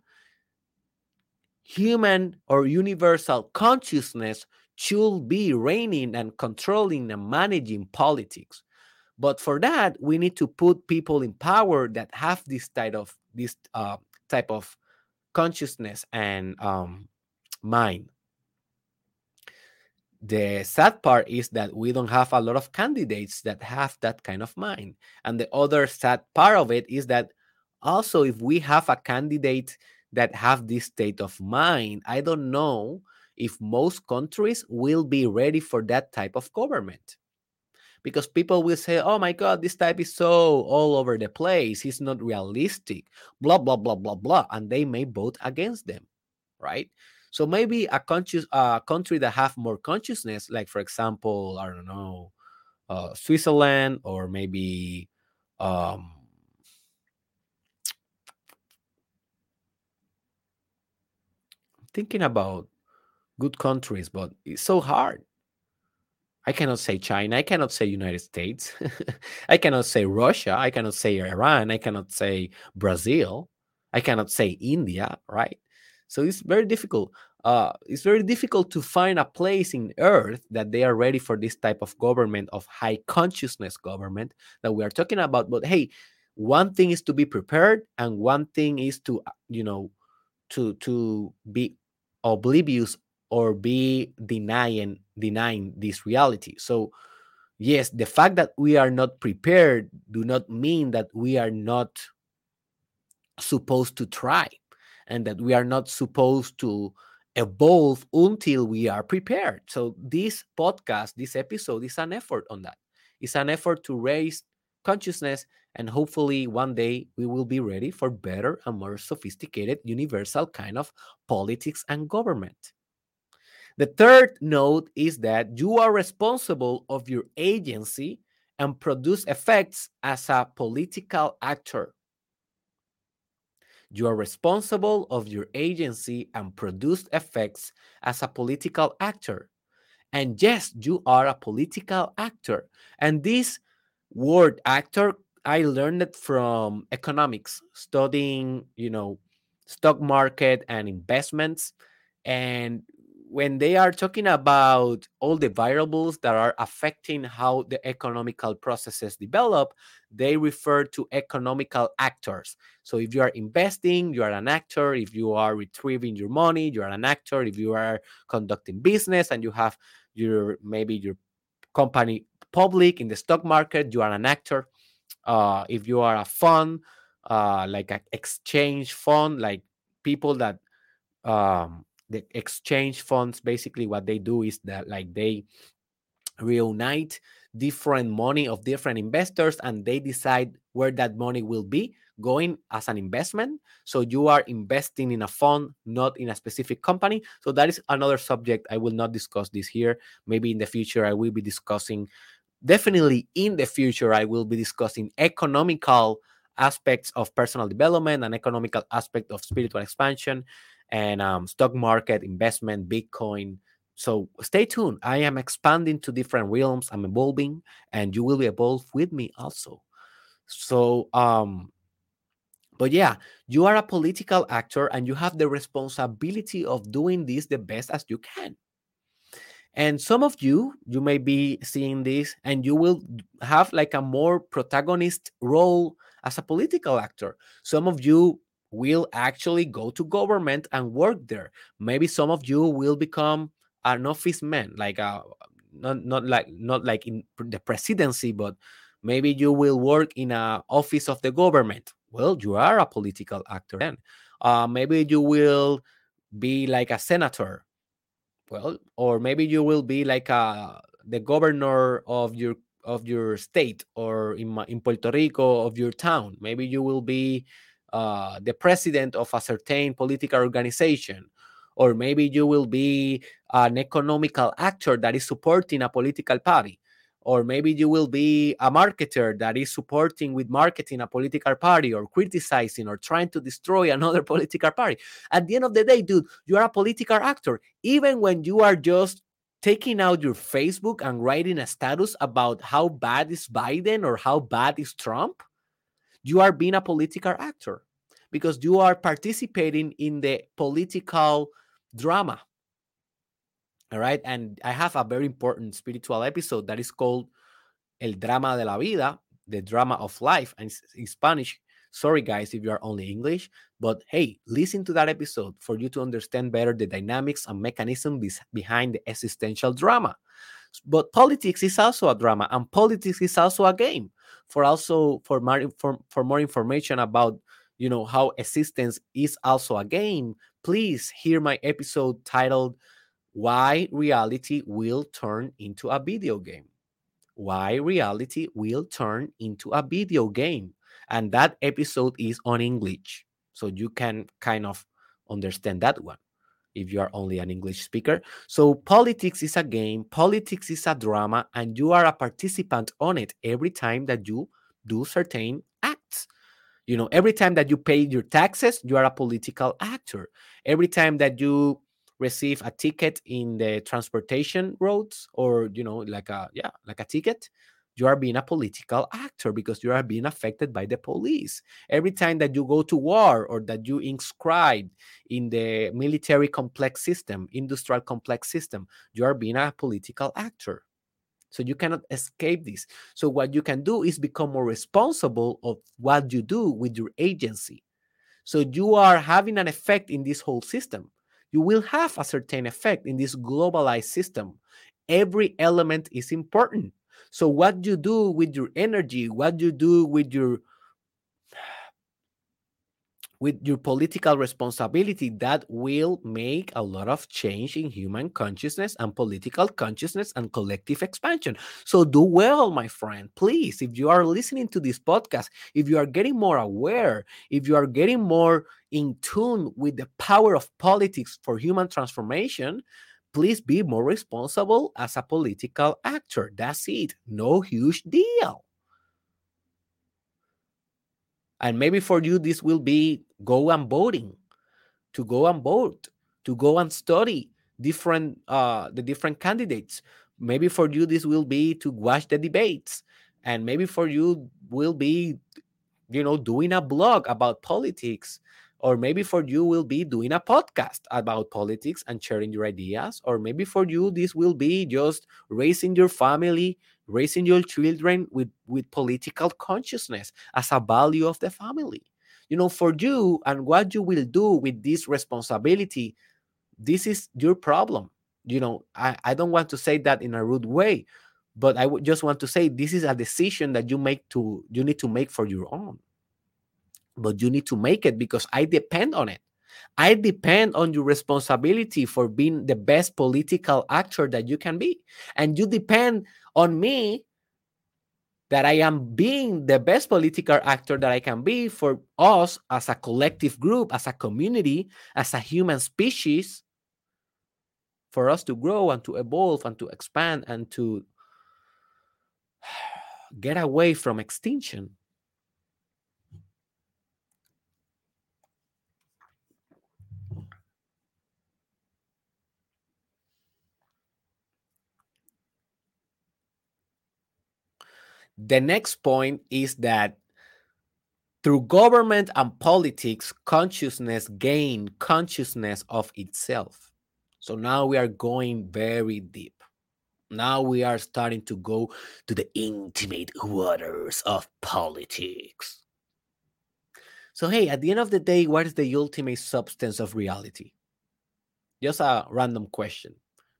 human or universal consciousness should be reigning and controlling and managing politics. But for that, we need to put people in power that have this type of this uh, type of consciousness and um, mind the sad part is that we don't have a lot of candidates that have that kind of mind. And the other sad part of it is that also if we have a candidate that have this state of mind, I don't know if most countries will be ready for that type of government. Because people will say, oh my God, this type is so all over the place. He's not realistic, blah, blah, blah, blah, blah. And they may vote against them, right? So maybe a conscious country that have more consciousness, like for example, I don't know, uh, Switzerland or maybe um, thinking about good countries, but it's so hard. I cannot say China. I cannot say United States. [LAUGHS] I cannot say Russia. I cannot say Iran. I cannot say Brazil. I cannot say India, right? So it's very difficult. Uh, it's very difficult to find a place in Earth that they are ready for this type of government, of high consciousness government that we are talking about. But hey, one thing is to be prepared, and one thing is to, uh, you know, to to be oblivious or be denying denying this reality. So yes, the fact that we are not prepared do not mean that we are not supposed to try and that we are not supposed to evolve until we are prepared. So this podcast, this episode is an effort on that. It's an effort to raise consciousness. And hopefully, one day we will be ready for better and more sophisticated, universal kind of politics and government. The third note is that you are responsible of your agency and produce effects as a political actor. You are responsible of your agency and produced effects as a political actor. And yes, you are a political actor. And this word actor, I learned it from economics, studying, you know, stock market and investments. And when they are talking about all the variables that are affecting how the economical processes develop, they refer to economical actors. So if you are investing, you are an actor. If you are retrieving your money, you are an actor. If you are conducting business and you have your maybe your company public in the stock market, you are an actor. Uh, if you are a fund, uh, like an exchange fund, like people that um, the exchange funds basically what they do is that like they reunite different money of different investors and they decide where that money will be going as an investment. So you are investing in a fund not in a specific company. So that is another subject. I will not discuss this here. Maybe in the future i will be discussing definitely in the future i will be discussing economical aspects of personal development and economical aspect of spiritual expansion and um, stock market investment, Bitcoin. So stay tuned. I am expanding to different realms. I'm evolving, and you will evolve with me also. So, um, but yeah, you are a political actor, and you have the responsibility of doing this the best as you can. And some of you, you may be seeing this, and you will have like a more protagonist role as a political actor. Some of you will actually go to government and work there. Maybe some of you will become an office man, like a, uh, not not like not like in the presidency, but maybe you will work in a office of the government. Well, you are a political actor then. Uh, maybe you will be like a senator. Well, or maybe you will be like a the governor of your of your state or in in Puerto Rico of your town. Maybe you will be uh, the president of a certain political organization, or maybe you will be an economical actor that is supporting a political party, or maybe you will be a marketer that is supporting with marketing a political party, or criticizing or trying to destroy [LAUGHS] another political party. At the end of the day, dude, you are a political actor, even when you are just taking out your Facebook and writing a status about how bad is Biden or how bad is Trump you are being a political actor because you are participating in the political drama. All right. And I have a very important spiritual episode that is called El Drama de la Vida, the drama of life. And in Spanish, sorry guys if you are only English, but hey, listen to that episode for you to understand better the dynamics and mechanisms behind the existential drama. But politics is also a drama, and politics is also a game for also for more for, for more information about you know how existence is also a game please hear my episode titled why reality will turn into a video game. Why reality will turn into a video game. And that episode is on english so you can kind of understand that one if you are only an English speaker. So, politics is a game, politics is a drama, and you are a participant on it every time that you do certain acts. You know, every time that you pay your taxes, you are a political actor. Every time that you receive a ticket in the transportation roads or you know like a yeah like a ticket you are being a political actor because you are being affected by the police. Every time that you go to war or that you inscribe in the military complex system, industrial complex system, you are being a political actor. So you cannot escape this. So what you can do is become more responsible of what you do with your agency. So you are having an effect in this whole system. You will have a certain effect in this globalized system. Every element is important so what you do with your energy, what you do with your [SIGHS] with your political responsibility that will make a lot of change in human consciousness and political consciousness and collective expansion? So do well my friend. Please if you are listening to this podcast if you are getting more aware if you are getting more in tune with the power of politics for human transformation please be more responsible as a political actor. That's it. No huge deal. And maybe for you, this will be go and voting, to go and vote, to go and study different uh, the different candidates. Maybe for you, this will be to watch the debates, and maybe for you will be, you know, doing a blog about politics or maybe for you will be doing a podcast about politics and sharing your ideas. Or maybe for you this will be just raising your family raising your children with with political consciousness as a value of the family. You know for you and what you will do with this responsibility this is your problem. You know i, I don't want to say that in a rude way but i would just want to say this is a decision that you make to you need to make for your own but you need to make it because I depend on it. I depend on your responsibility for being the best political actor that you can be. And you depend on me that I am being the best political actor that I can be for us as a collective group, as a community, as a human species, for us to grow and to evolve and to expand and to [SIGHS] get away from extinction. The next point is that through government and politics, consciousness gain consciousness of itself. So now we are going very deep. Now we are starting to go to the intimate waters of politics. So, hey, at the end of the day, what is the ultimate substance of reality? Just a random question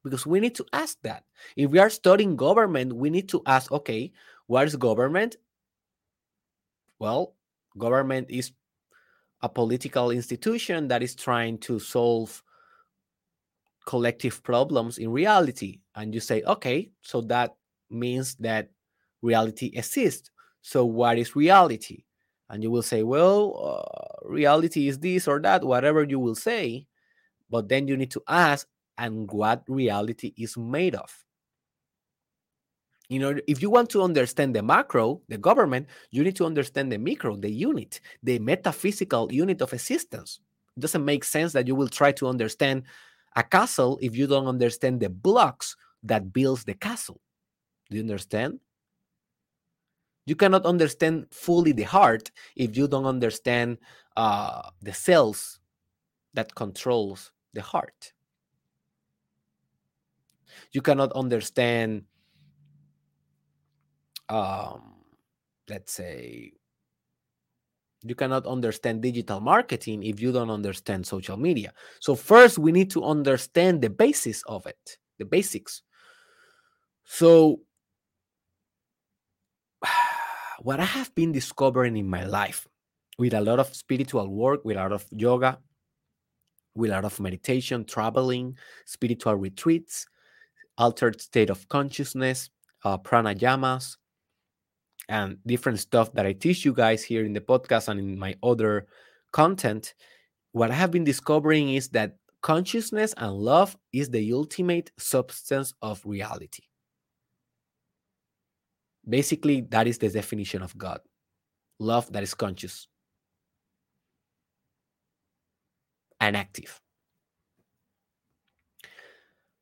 because we need to ask that. If we are studying government, we need to ask okay, what is government? Well, government is a political institution that is trying to solve collective problems in reality. And you say, okay, so that means that reality exists. So, what is reality? And you will say, well, uh, reality is this or that, whatever you will say. But then you need to ask, and what reality is made of you know if you want to understand the macro the government you need to understand the micro the unit the metaphysical unit of existence. It doesn't make sense that you will try to understand a castle if you don't understand the blocks that builds the castle. Do you understand? You cannot understand fully the heart if you don't understand uh, the cells that controls the heart. You cannot understand um, let's say you cannot understand digital marketing if you don't understand social media. So first we need to understand the basis of it the basics. So [SIGHS] what i have been discovering in my life with a lot of spiritual work with a lot of yoga with a lot of meditation traveling spiritual retreats altered state of consciousness uh, pranayamas and different stuff that I teach you guys here in the podcast and in my other content, what I have been discovering is that consciousness and love is the ultimate substance of reality. Basically, that is the definition of God love that is conscious and active.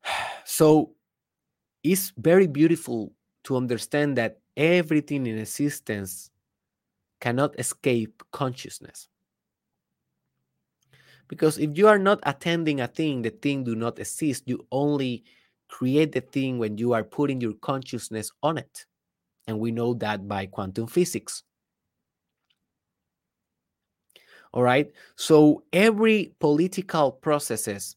[SIGHS] So, it's very beautiful to understand that everything in existence cannot escape consciousness. Because if you are not attending a thing, the thing do not exist. You only create the thing when you are putting your consciousness on it. And we know that by quantum physics. All right. So every political processes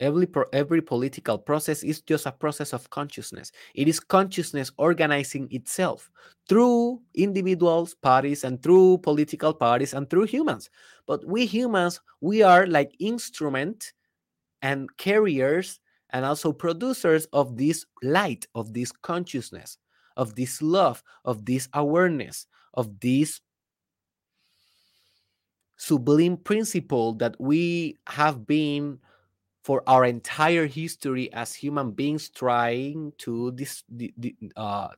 Every, every political process is just a process of consciousness. It is consciousness organizing itself through individuals, parties, and through political parties and through humans. But we humans, we are like instrument and carriers and also producers of this light, of this consciousness, of this love, of this awareness, of this sublime principle that we have been for our entire history as human beings trying to dis, uh,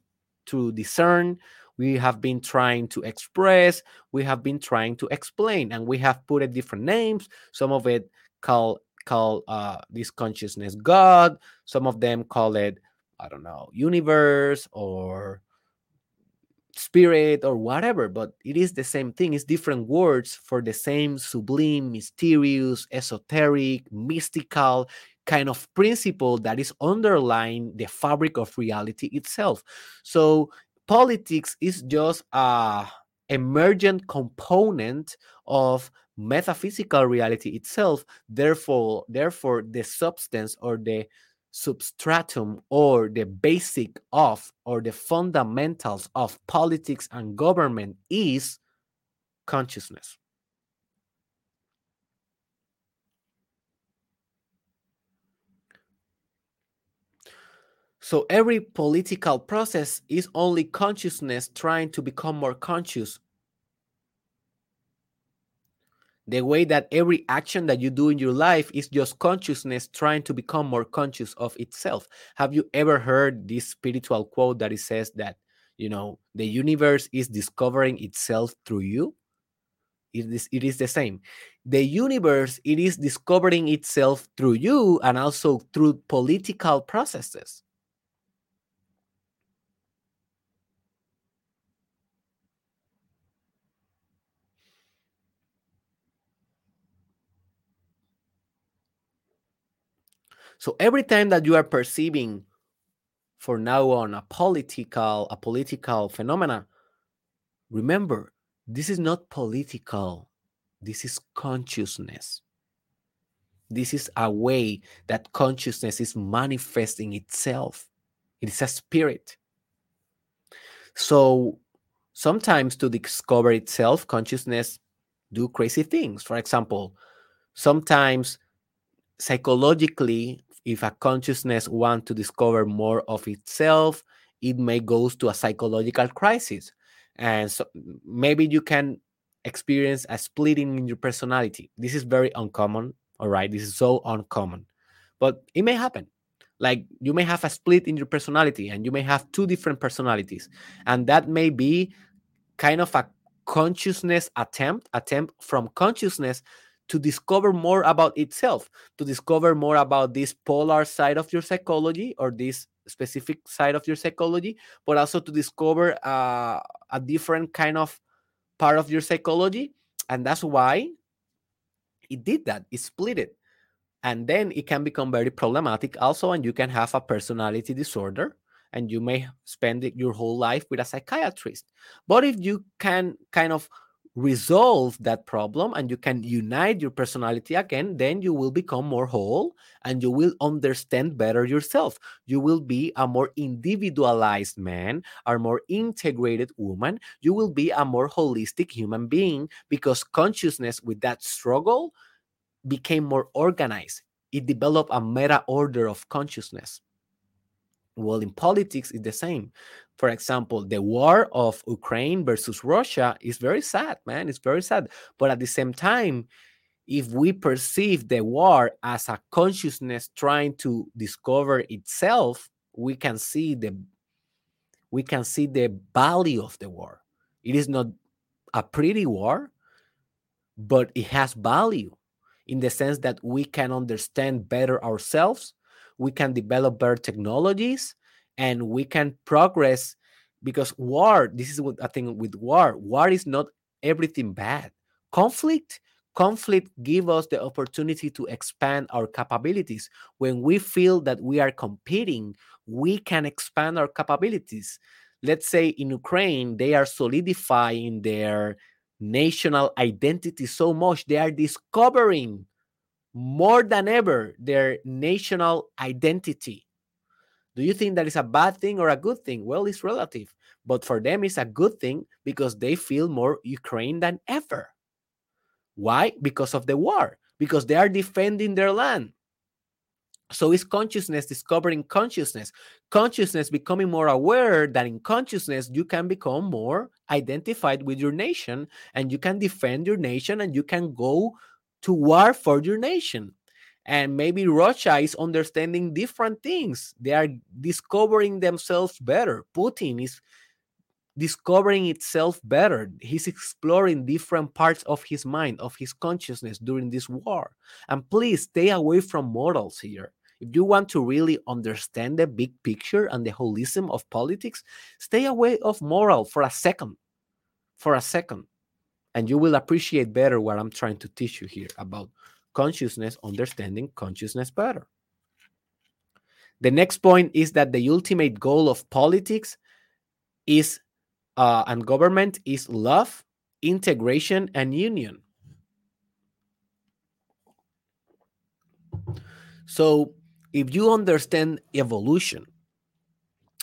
to discern we have been trying to express we have been trying to explain and we have put it different names. Some of it call call uh, this consciousness god. Some of them call it i don't know universe or spirit or whatever, but it is the same thing. It's different words for the same sublime, mysterious, esoteric, mystical kind of principle that is underlying the fabric of reality itself. So politics is just a emergent component of metaphysical reality itself therefore therefore the substance or the substratum or the basic of or the fundamentals of politics and government is consciousness. So every political process is only consciousness trying to become more conscious the way that every action that you do in your life is just consciousness trying to become more conscious of itself. Have you ever heard this spiritual quote that it says that you know the universe is discovering itself through you? It is, it is the same. The universe it is discovering itself through you and also through political processes So every time that you are perceiving for now on a political a political phenomena, remember this is not political. This is consciousness. This is a way that consciousness is manifesting itself. It is a spirit. So sometimes to discover itself, consciousness do crazy things. For example, sometimes psychologically if a consciousness wants to discover more of itself, it may go to a psychological crisis. And so maybe you can experience a splitting in your personality. This is very uncommon. All right. This is so uncommon, but it may happen. Like you may have a split in your personality and you may have two different personalities. And that may be kind of a consciousness attempt, attempt from consciousness to discover more about itself, to discover more about this polar side of your psychology or this specific side of your psychology, but also to discover uh, a different kind of part of your psychology. And that's why it did that, it split it. And then it can become very problematic also, and you can have a personality disorder and you may spend your whole life with a psychiatrist. But if you can kind of resolve that problem and you can unite your personality again, then you will become more whole and you will understand better yourself. You will be a more individualized man, a more integrated woman. You will be a more holistic human being because consciousness with that struggle became more organized. It developed a meta order of consciousness. Well, in politics, it's the same. For example, the war of Ukraine versus Russia is very sad, man. It's very sad. But at the same time, if we perceive the war as a consciousness trying to discover itself, we can see the we can see the value of the war. It is not a pretty war, but it has value in the sense that we can understand better ourselves we can develop better technologies and we can progress because war this is what i think with war war is not everything bad. Conflict conflict give us the opportunity to expand our capabilities. When we feel that we are competing we can expand our capabilities. Let's say in ukraine they are solidifying their national identity so much they are discovering more than ever their national identity. Do you think that is a bad thing or a good thing? Well, it's relative, but for them, it's a good thing because they feel more Ukraine than ever. Why? Because of the war, because they are defending their land. So it's consciousness discovering consciousness. Consciousness becoming more aware that in consciousness you can become more identified with your nation and you can defend your nation and you can go to war for your nation. And maybe Russia is understanding different things. They are discovering themselves better. Putin is discovering itself better. He's exploring different parts of his mind, of his consciousness during this war. And please stay away from morals here. If you want to really understand the big picture and the holism of politics, stay away of moral for a second. For a second. And you will appreciate better what I'm trying to teach you here about consciousness, understanding consciousness better. The next point is that the ultimate goal of politics is uh, and government is love, integration, and union. So, if you understand evolution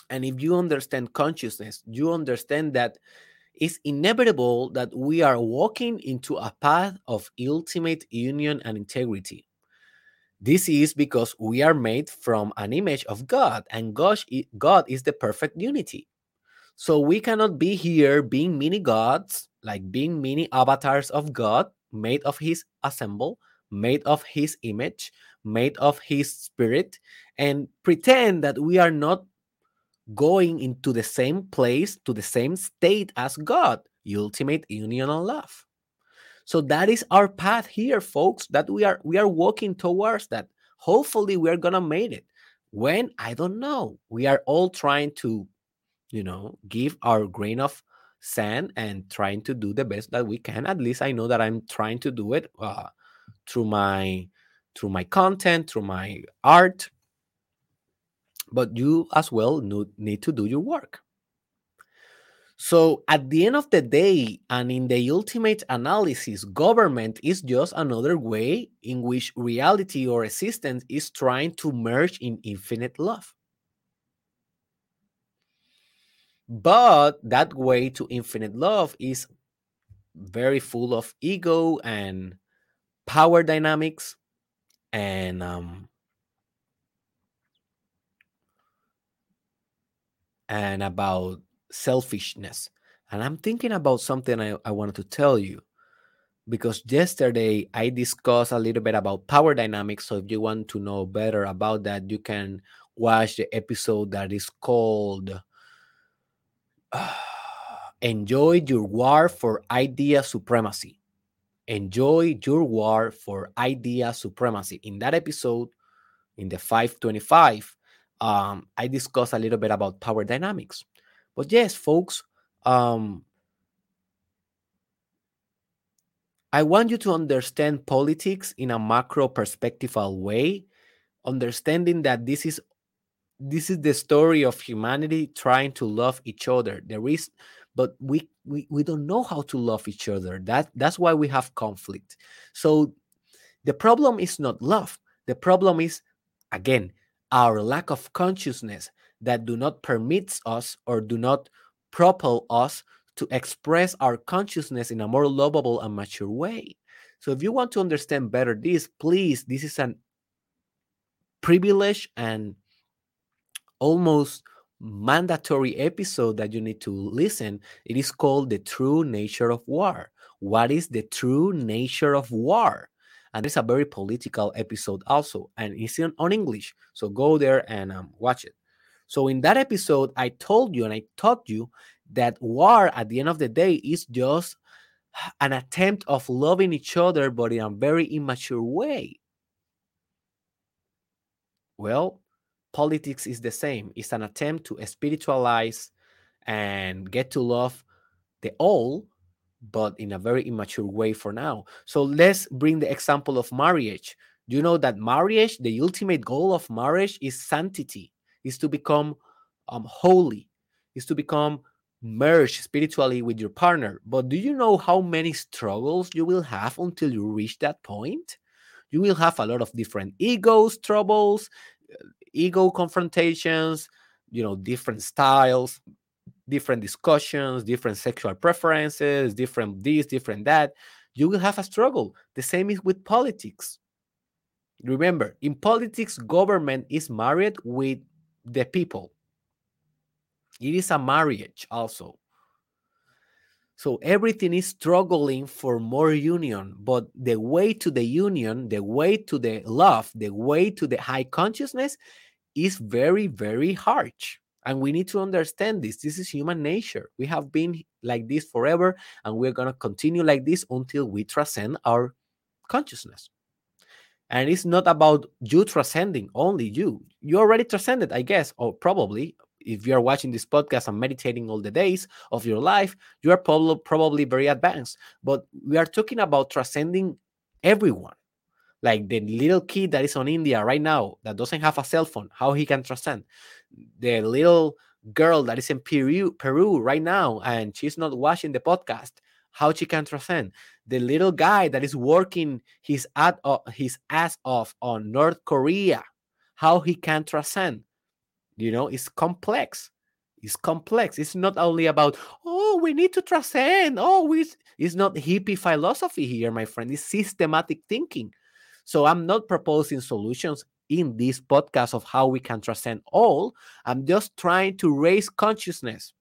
and if you understand consciousness, you understand that it's inevitable that we are walking into a path of ultimate union and integrity. This is because we are made from an image of God, and God is the perfect unity. So we cannot be here being mini gods, like being mini avatars of God, made of His assemble, made of His image, made of His spirit, and pretend that we are not going into the same place, to the same state as God, ultimate union and love. So that is our path here, folks. That we are we are walking towards that. Hopefully, we are gonna make it. When I don't know. We are all trying to you know, give our grain of sand and trying to do the best that we can. At least I know that I'm trying to do it uh, through my through my content, through my art. But you as well need to do your work. So at the end of the day, and in the ultimate analysis, government is just another way in which reality or existence is trying to merge in infinite love. But that way to infinite love is very full of ego and power dynamics and um, and about selfishness. And I'm thinking about something I, I wanted to tell you because yesterday I discussed a little bit about power dynamics. So if you want to know better about that, you can watch the episode that is called [SIGHS] enjoy your war for idea supremacy. Enjoy your war for idea supremacy. In that episode, in the 525, um, I discussed a little bit about power dynamics. But yes, folks, um, I want you to understand politics in a macro perspectival way, understanding that this is this is the story of humanity trying to love each other. There is but we, we we don't know how to love each other. That that's why we have conflict. So the problem is not love. The problem is again our lack of consciousness that do not permits us or do not propel us to express our consciousness in a more lovable and mature way so if you want to understand better this please this is an privilege and almost mandatory episode that you need to listen. It is called The True Nature of War. What is the true nature of war? And it's a very political episode also, and it's in, on English. So go there and um, watch it. So in that episode, I told you and I taught you that war at the end of the day is just an attempt of loving each other, but in a very immature way. Well, politics is the same. It's an attempt to spiritualize and get to love the all, but in a very immature way for now. So let's bring the example of marriage. You know that marriage, the ultimate goal of marriage is sanctity, is to become um, holy, is to become merged spiritually with your partner. But do you know how many struggles you will have until you reach that point? you will have a lot of different egos, troubles, uh, ego confrontations, you know, different styles, different discussions, different sexual preferences, different this, different that. You will have a struggle. The same is with politics. Remember, in politics, government is married with the people. It is a marriage also. So everything is struggling for more union, but the way to the union, the way to the love, the way to the high consciousness is very, very harsh. And we need to understand this. This is human nature. We have been like this forever, and we're going to continue like this until we transcend our consciousness. And it's not about you transcending only you. You already transcended, I guess, or probably if you are watching this podcast and meditating all the days of your life, you are probably probably very advanced. But we are talking about transcending everyone. Like the little kid that is on India right now that doesn't have a cell phone, how he can transcend. The little girl that is in Peru, Peru right now, and she's not watching the podcast, how she can transcend. The little guy that is working his ad, uh, his ass off on North Korea, how he can transcend you know, it's complex. It's complex. It's not only about, oh, we need to transcend. Oh, we, it's not hippie philosophy here, my friend. It's systematic thinking. So I'm not proposing solutions in this podcast of how we can transcend all. I'm just trying to raise consciousness.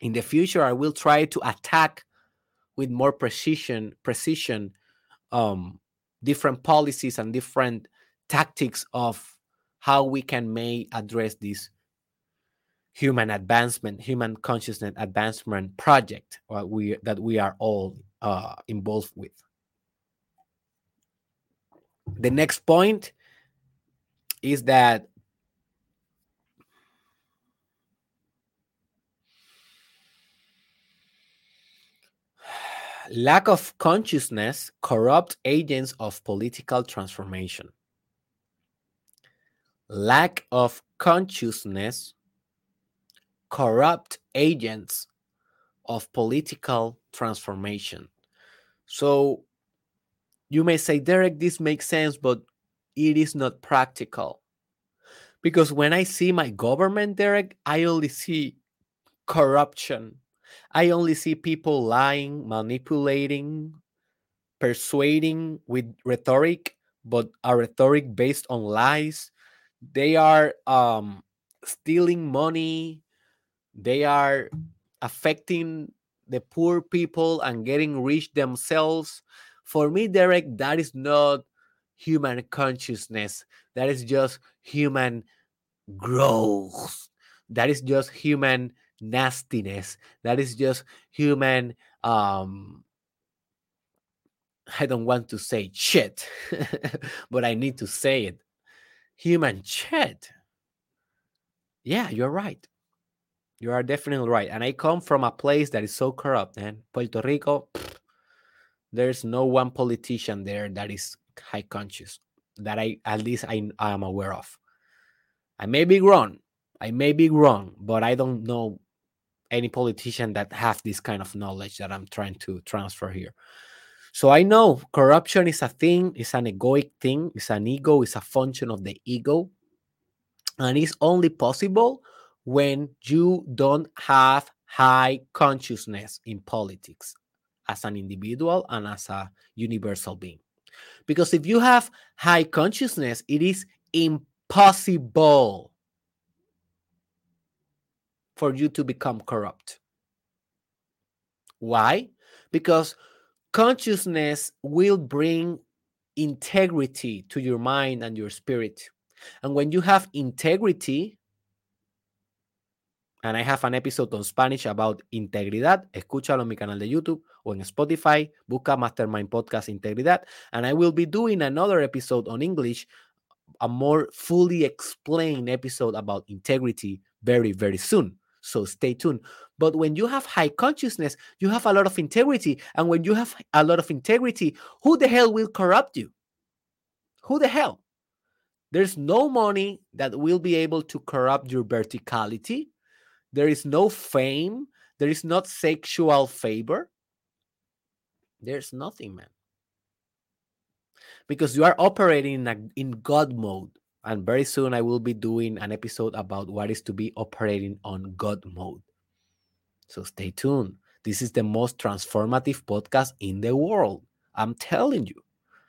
In the future, I will try to attack with more precision, precision, um, different policies and different tactics of how we can may address this human advancement, human consciousness advancement project uh, we, that we are all uh, involved with. The next point is that lack of consciousness corrupt agents of political transformation lack of consciousness corrupt agents of political transformation. So you may say, Derek, this makes sense, but it is not practical. Because when I see my government, Derek, I only see corruption. I only see people lying, manipulating, persuading with rhetoric, but a rhetoric based on lies, they are um, stealing money they are affecting the poor people and getting rich themselves for me derek that is not human consciousness that is just human growth that is just human nastiness that is just human um i don't want to say shit [LAUGHS] but i need to say it human shit. Yeah, you're right. You are definitely right. And I come from a place that is so corrupt, man. Puerto Rico, pff, there's no one politician there that is high conscious that I at least I am aware of. I may be wrong. I may be wrong, but I don't know any politician that have this kind of knowledge that I'm trying to transfer here. So I know corruption is a thing, it's an egoic thing, it's an ego, it's a function of the ego. And it's only possible when you don't have high consciousness in politics as an individual and as a universal being. Because if you have high consciousness, it is impossible for you to become corrupt. Why? Because consciousness will bring integrity to your mind and your spirit. And when you have integrity, and I have an episode on Spanish about integridad, escúchalo en mi canal de YouTube o en Spotify, busca Mastermind Podcast Integridad, and I will be doing another episode on English, a more fully explained episode about integrity very, very soon. So stay tuned. But when you have high consciousness, you have a lot of integrity. And when you have a lot of integrity, who the hell will corrupt you? Who the hell? There's no money that will be able to corrupt your verticality. There is no fame. There is not sexual favor. There's nothing, man. because you are operating in, a, in God mode. And very soon I will be doing an episode about what is to be operating on God mode. So stay tuned. This is the most transformative podcast in the world. I'm telling you.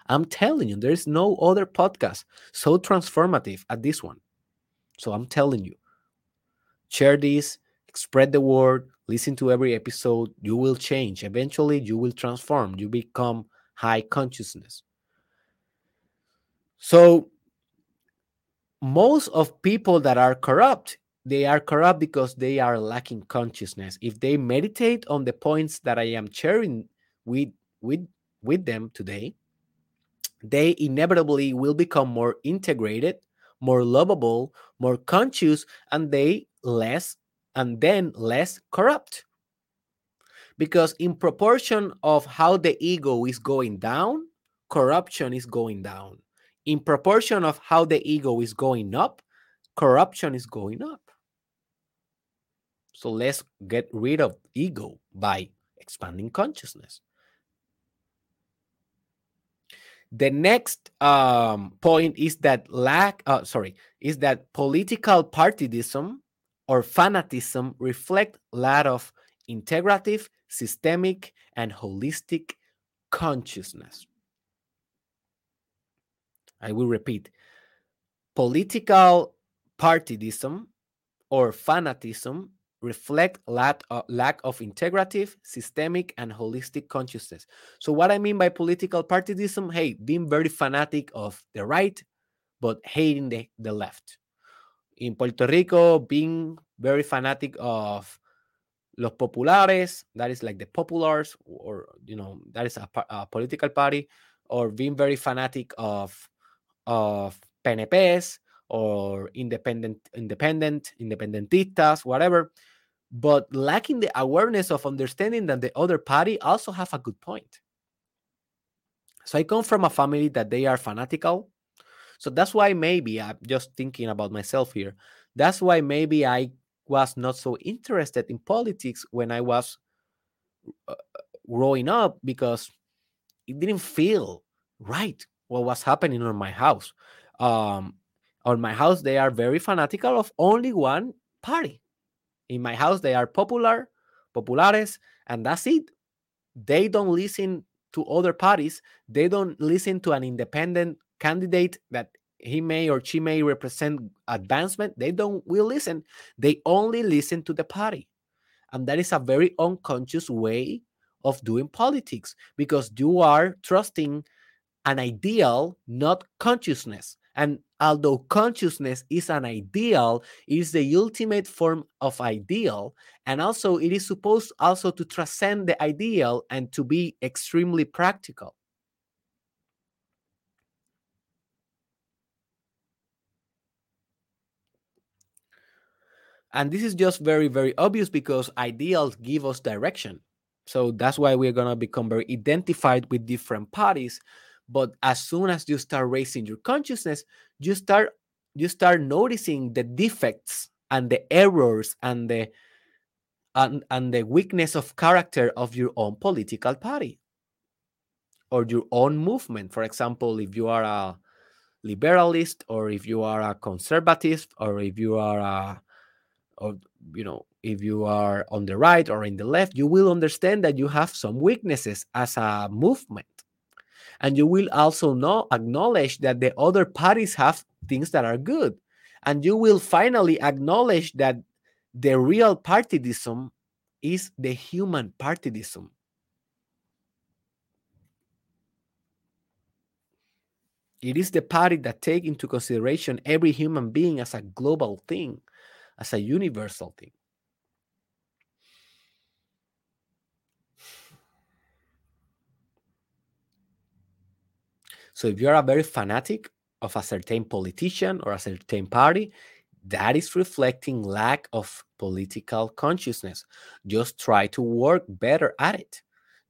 I'm telling you, there is no other podcast so transformative as this one. So I'm telling you, share this, spread the word, listen to every episode. You will change. Eventually, you will transform. You become high consciousness. So, most of people that are corrupt, they are corrupt because they are lacking consciousness. If they meditate on the points that I am sharing with with with them today, they inevitably will become more integrated, more lovable, more conscious, and they less and then less corrupt. Because in proportion of how the ego is going down, corruption is going down. In proportion of how the ego is going up, corruption is going up. So let's get rid of ego by expanding consciousness. The next um, point is that lack, uh, sorry, is that political partidism or fanatism reflect lack of integrative, systemic, and holistic consciousness. I will repeat political partidism or fanatism reflect lack, uh, lack of integrative, systemic, and holistic consciousness. So, what I mean by political partidism, hey, being very fanatic of the right, but hating the, the left. In Puerto Rico, being very fanatic of los populares, that is like the populars, or, you know, that is a, a political party, or being very fanatic of, of PNPs, or independent independent independentistas whatever. But lacking the awareness of understanding that the other party also have a good point. So i come from a family that they are fanatical so that's why maybe i'm just thinking about myself here. That's why maybe i was not so interested in politics when i was uh, growing up because it didn't feel right what was happening on my house. Um, on my house they are very fanatical of only one party. In my house they are popular populares and that's it. They don't listen to other parties. They don't listen to an independent candidate that he may or she may represent advancement they don't will listen they only listen to the party and that is a very unconscious way of doing politics because you are trusting an ideal not consciousness and although consciousness is an ideal, it is the ultimate form of ideal. And also, it is supposed also to transcend the ideal and to be extremely practical. And this is just very, very obvious because ideals give us direction. So that's why we're going to become very identified with different parties but as soon as you start raising your consciousness you start you start noticing the defects and the errors and the and, and the weakness of character of your own political party or your own movement for example if you are a liberalist or if you are a conservative or if you are a or you know if you are on the right or in the left you will understand that you have some weaknesses as a movement. And you will also know acknowledge that the other parties have things that are good. And you will finally acknowledge that the real partidism is the human partidism. It is the party that take into consideration every human being as a global thing as a universal thing So if you're a very fanatic of a certain politician or a certain party, that is reflecting lack of political consciousness. Just try to work better at it.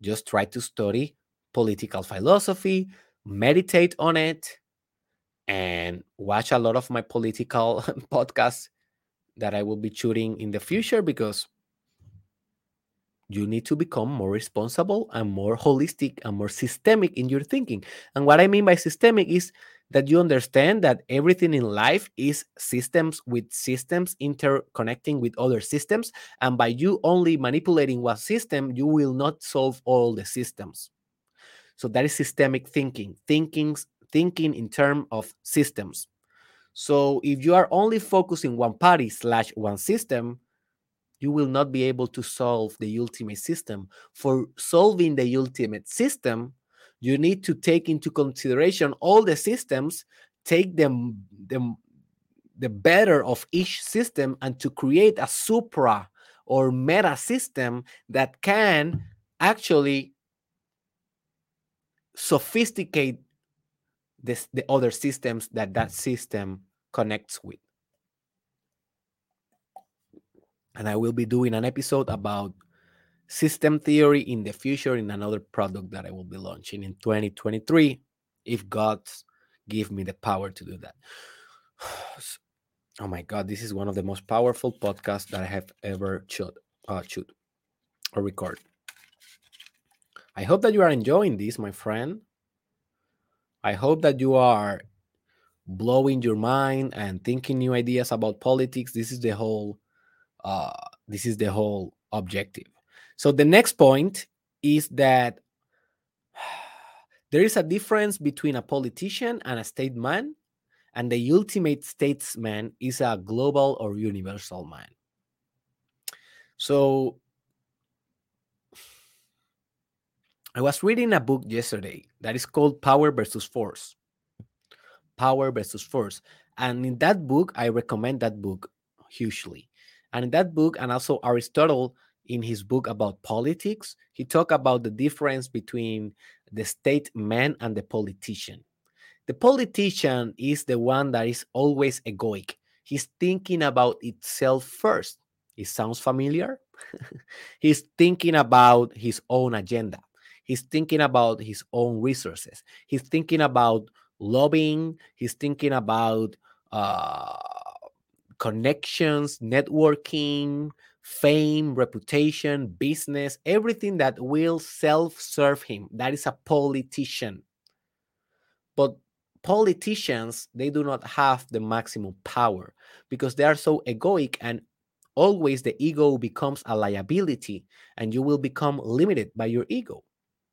Just try to study political philosophy, meditate on it, and watch a lot of my political [LAUGHS] podcasts that I will be shooting in the future because you need to become more responsible and more holistic and more systemic in your thinking. And what I mean by systemic is that you understand that everything in life is systems with systems interconnecting with other systems. And by you only manipulating one system, you will not solve all the systems. So that is systemic thinking, thinking, thinking in terms of systems. So if you are only focusing one party slash one system, you will not be able to solve the ultimate system. For solving the ultimate system, you need to take into consideration all the systems, take them, the better of each system, and to create a supra or meta system that can actually sophisticate this, the other systems that that system connects with. And I will be doing an episode about system theory in the future in another product that I will be launching in 2023 if God give me the power to do that. [SIGHS] Oh my God, this is one of the most powerful podcasts that I have ever shoot, uh, shoot or record. I hope that you are enjoying this, my friend. I hope that you are blowing your mind and thinking new ideas about politics. This is the whole uh, this is the whole objective. So the next point is that [SIGHS] there is a difference between a politician and a statesman, and the ultimate statesman is a global or universal man. So [SIGHS] I was reading a book yesterday that is called Power versus Force. Power versus Force. And in that book, I recommend that book hugely. And in that book, and also Aristotle in his book about politics, he talked about the difference between the state man and the politician. The politician is the one that is always egoic. He's thinking about itself first. It sounds familiar. [LAUGHS] He's thinking about his own agenda. He's thinking about his own resources. He's thinking about lobbying. He's thinking about uh, connections, networking, fame, reputation, business, everything that will self serve him. That is a politician. But politicians, they do not have the maximum power because they are so egoic and always the ego becomes a liability and you will become limited by your ego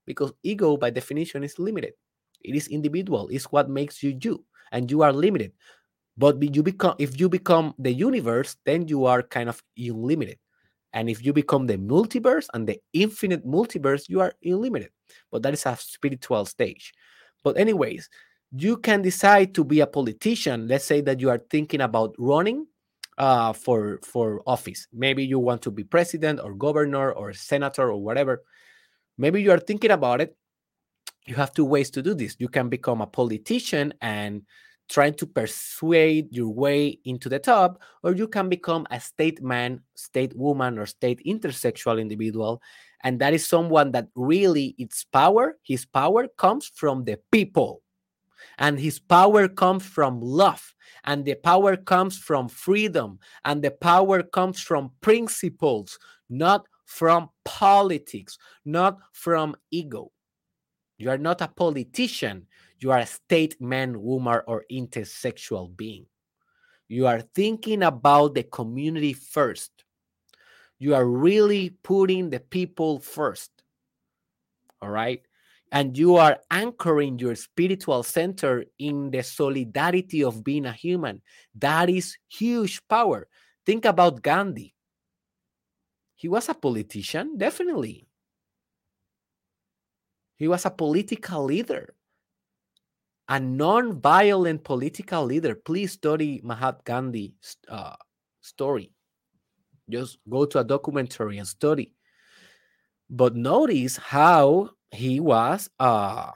because ego by definition is limited it is individual. It's what makes you you and you are limited. But you become if you become the universe then you are kind of unlimited. And if you become the multiverse and the infinite multiverse you are unlimited. But that is a spiritual stage. But anyways you can decide to be a politician. Let's say that you are thinking about running uh, for for office. Maybe you want to be president or governor or senator or whatever. Maybe you are thinking about it you have two ways to do this you can become a politician and trying to persuade your way into the top, or you can become a state man, state woman, or state intersexual individual. And that is someone that really its power, his power comes from the people. And his power comes from love. And the power comes from freedom. And the power comes from principles, not from politics, not from ego. You are not a politician. You are a state man, woman, or intersexual being. You are thinking about the community first. You are really putting the people first. All right. And you are anchoring your spiritual center in the solidarity of being a human. That is huge power. Think about Gandhi. He was a politician, definitely. He was a political leader a non-violent political leader. Please study Mahatma Gandhi's uh, story. Just go to a documentary and study. But notice how he was uh,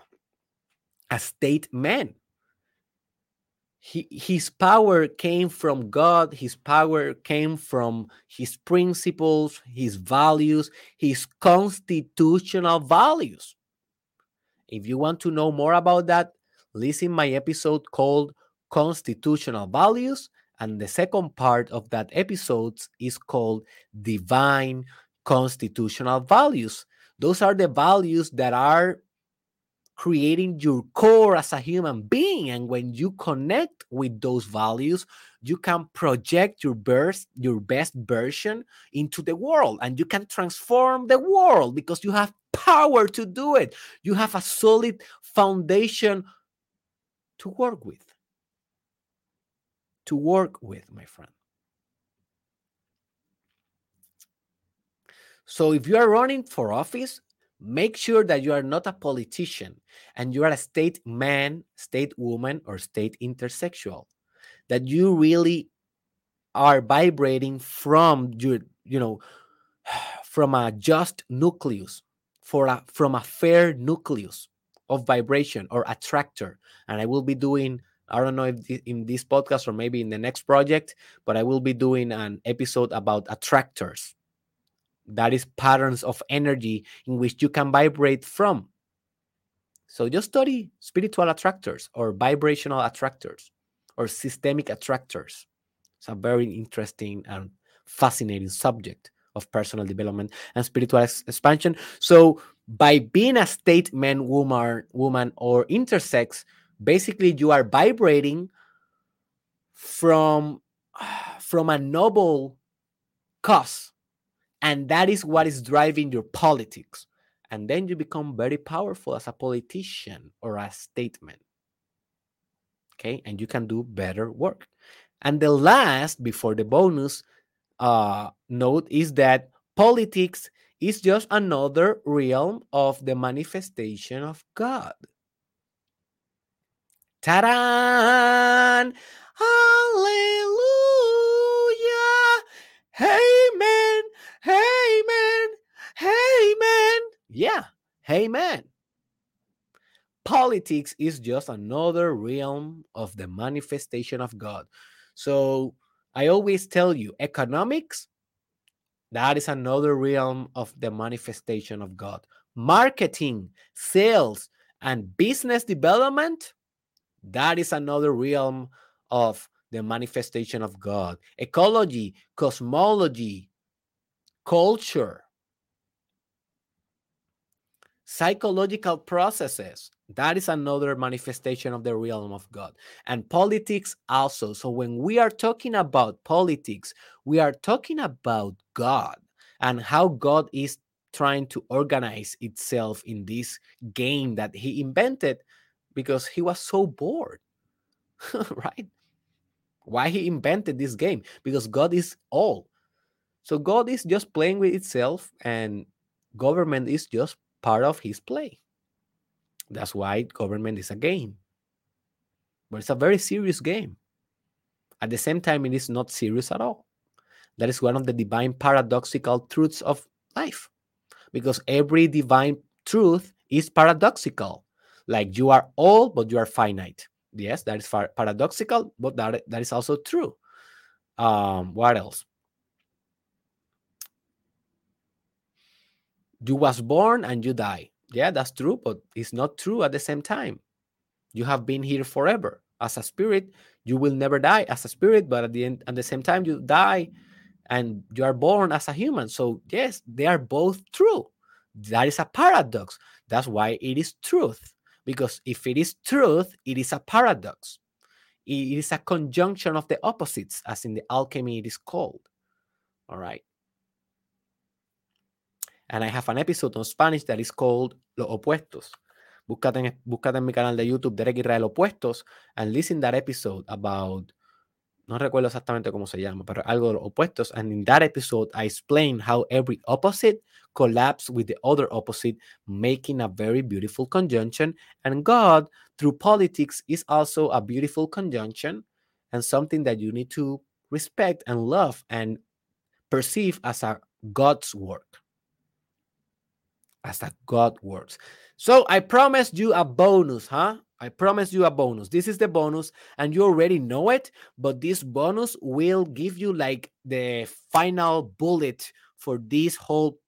a state man. He, his power came from God. His power came from his principles, his values, his constitutional values. If you want to know more about that, listen my episode called Constitutional Values. And the second part of that episode is called Divine constitutional values. Those are the values that are creating your core as a human being. And when you connect with those values, you can project your best, your best version into the world and you can transform the world because you have power to do it. You have a solid foundation to work with. To work with, my friend. So if you are running for office, make sure that you are not a politician and you are a state man, state woman, or state intersexual. That you really are vibrating from your, you know, [SIGHS] from a just nucleus, for a from a fair nucleus of vibration or attractor. And I will be doing, I don't know if in this podcast or maybe in the next project, but I will be doing an episode about attractors that is patterns of energy in which you can vibrate from. So just study spiritual attractors or vibrational attractors or systemic attractors. It's a very interesting and fascinating subject of personal development and spiritual expansion. So by being a state man, woman, woman, or intersex, basically you are vibrating from [SIGHS] from a noble cause and that is what is driving your politics. And then you become very powerful as a politician or a statesman. Okay. And you can do better work. And the last, before the bonus uh, note, is that politics is just another realm of the manifestation of God. ta Hallelujah! Man. Hey, man. Yeah. Hey, man. Politics is just another realm of the manifestation of God. So I always tell you, economics, that is another realm of the manifestation of God. Marketing, sales, and business development, that is another realm of the manifestation of God. Ecology, cosmology, culture, psychological processes. That is another manifestation of the realm of God. And politics also. So when we are talking about politics, we are talking about God and how God is trying to organize itself in this game that he invented because he was so bored. [LAUGHS] right? Why he invented this game? Because God is all. So God is just playing with itself, and government is just part of his play. That's why government is a game. But it's a very serious game. At the same time, it is not serious at all. That is one of the divine paradoxical truths of life. Because every divine truth is paradoxical. Like you are all, but you are finite. Yes, that is paradoxical, but that, that is also true. Um, what else? You was born and you die. Yeah, that's true, but it's not true at the same time. You have been here forever. As a spirit, you will never die as a spirit, but at the end, at the same time, you die and you are born as a human. So yes, they are both true. That is a paradox. That's why it is truth. Because if it is truth, it is a paradox. It is a conjunction of the opposites, as in the alchemy it is called. All right. And I have an episode on Spanish that is called Los Opuestos. Búscate en, búscate en mi canal de YouTube, Derek Israel Opuestos, and listen that episode about, no recuerdo exactamente cómo se llama, pero algo de los opuestos. And in that episode, I explain how every opposite collapse with the other opposite, making a very beautiful conjunction. And God, through politics, is also a beautiful conjunction and something that you need to respect and love and perceive as a God's work as God works. So I promised you a bonus, huh? I promised you a bonus. This is the bonus, and you already know it, but this bonus will give you like the final bullet for this whole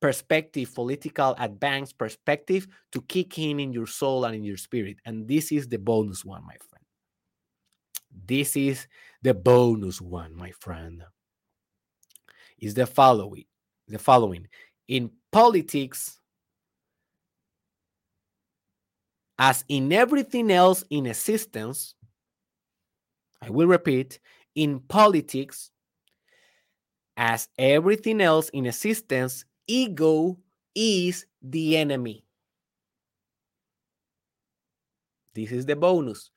perspective, political advanced perspective to kick in in your soul and in your spirit. And this is the bonus one, my friend. This is the bonus one, my friend. Is the following the following In politics, as in everything else in existence, I will repeat, in politics, as everything else in existence, ego is the enemy. This is the bonus.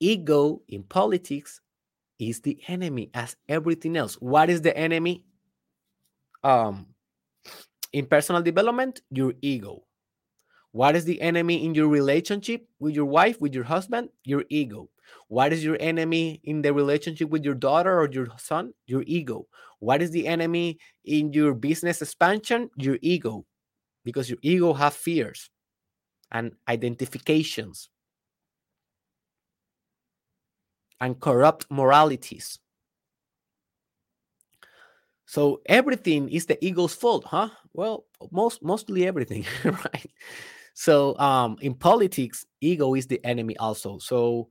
Ego in politics is the enemy as everything else. What is the enemy? Um, in personal development, your ego. What is the enemy in your relationship with your wife, with your husband? Your ego. What is your enemy in the relationship with your daughter or your son? Your ego. What is the enemy in your business expansion? Your ego. Because your ego have fears and identifications and corrupt moralities. So everything is the ego's fault, huh? Well, most mostly everything, [LAUGHS] right? So um in politics, ego is the enemy also. So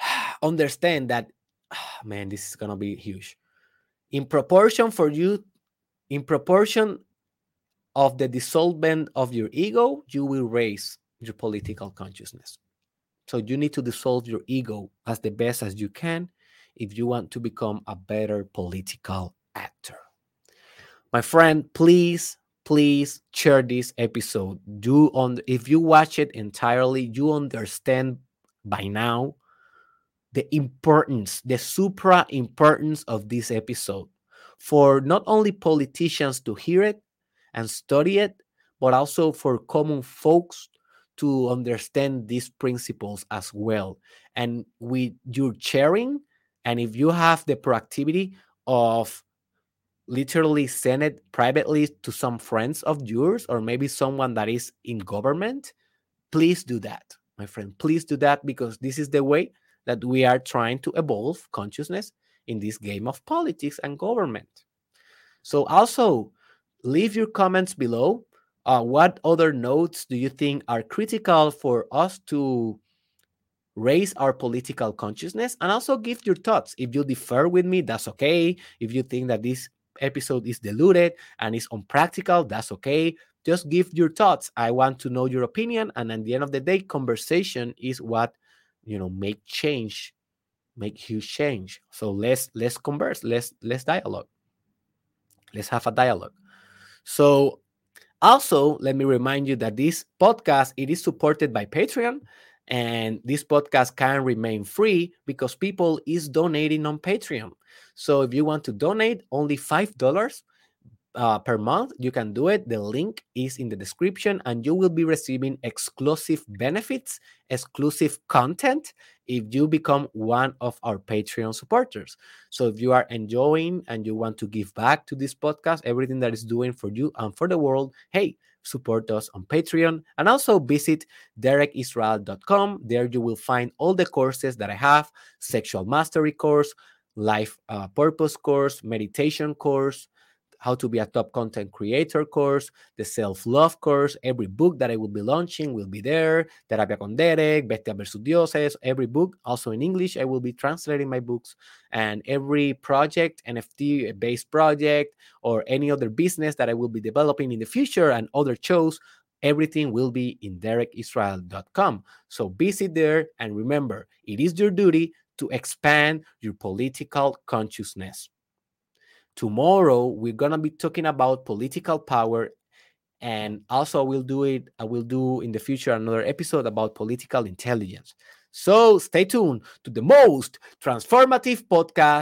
[SIGHS] understand that [SIGHS] man, this is gonna be huge. In proportion for you, in proportion of the dissolvement of your ego, you will raise your political consciousness. So you need to dissolve your ego as the best as you can if you want to become a better political actor. My friend, please, please share this episode. Do on if you watch it entirely, you understand by now the importance, the supra importance of this episode for not only politicians to hear it and study it, but also for common folks to understand these principles as well. And with your sharing, and if you have the proactivity of literally send it privately to some friends of yours or maybe someone that is in government, please do that, my friend. Please do that because this is the way that we are trying to evolve consciousness in this game of politics and government. So, also leave your comments below uh, what other notes do you think are critical for us to raise our political consciousness? And also give your thoughts. If you differ with me, that's okay. If you think that this episode is diluted and is unpractical, that's okay. Just give your thoughts. I want to know your opinion. And at the end of the day, conversation is what you know make change, make huge change. So let's let's converse. Let's let's dialogue. Let's have a dialogue. So also, let me remind you that this podcast it is supported by Patreon and this podcast can remain free because people is donating on Patreon. So if you want to donate only $5 uh, per month, you can do it. The link is in the description, and you will be receiving exclusive benefits, exclusive content if you become one of our Patreon supporters. So if you are enjoying and you want to give back to this podcast, everything that is doing for you and for the world, hey, support us on Patreon and also visit derekisrael.com. There you will find all the courses that I have sexual mastery course, life uh, purpose course, meditation course, how to be a top content creator course, the self love course. Every book that I will be launching will be there. Terapia con Derek, Bestia versus Dioses, every book, also in English. I will be translating my books. And every project, NFT based project, or any other business that I will be developing in the future and other shows, everything will be in derekisrael.com. So visit there and remember, it is your duty to expand your political consciousness. Tomorrow we're gonna be talking about political power, and also I will do it. Uh, I will do in the future another episode about political intelligence. So stay tuned to the most transformative podcast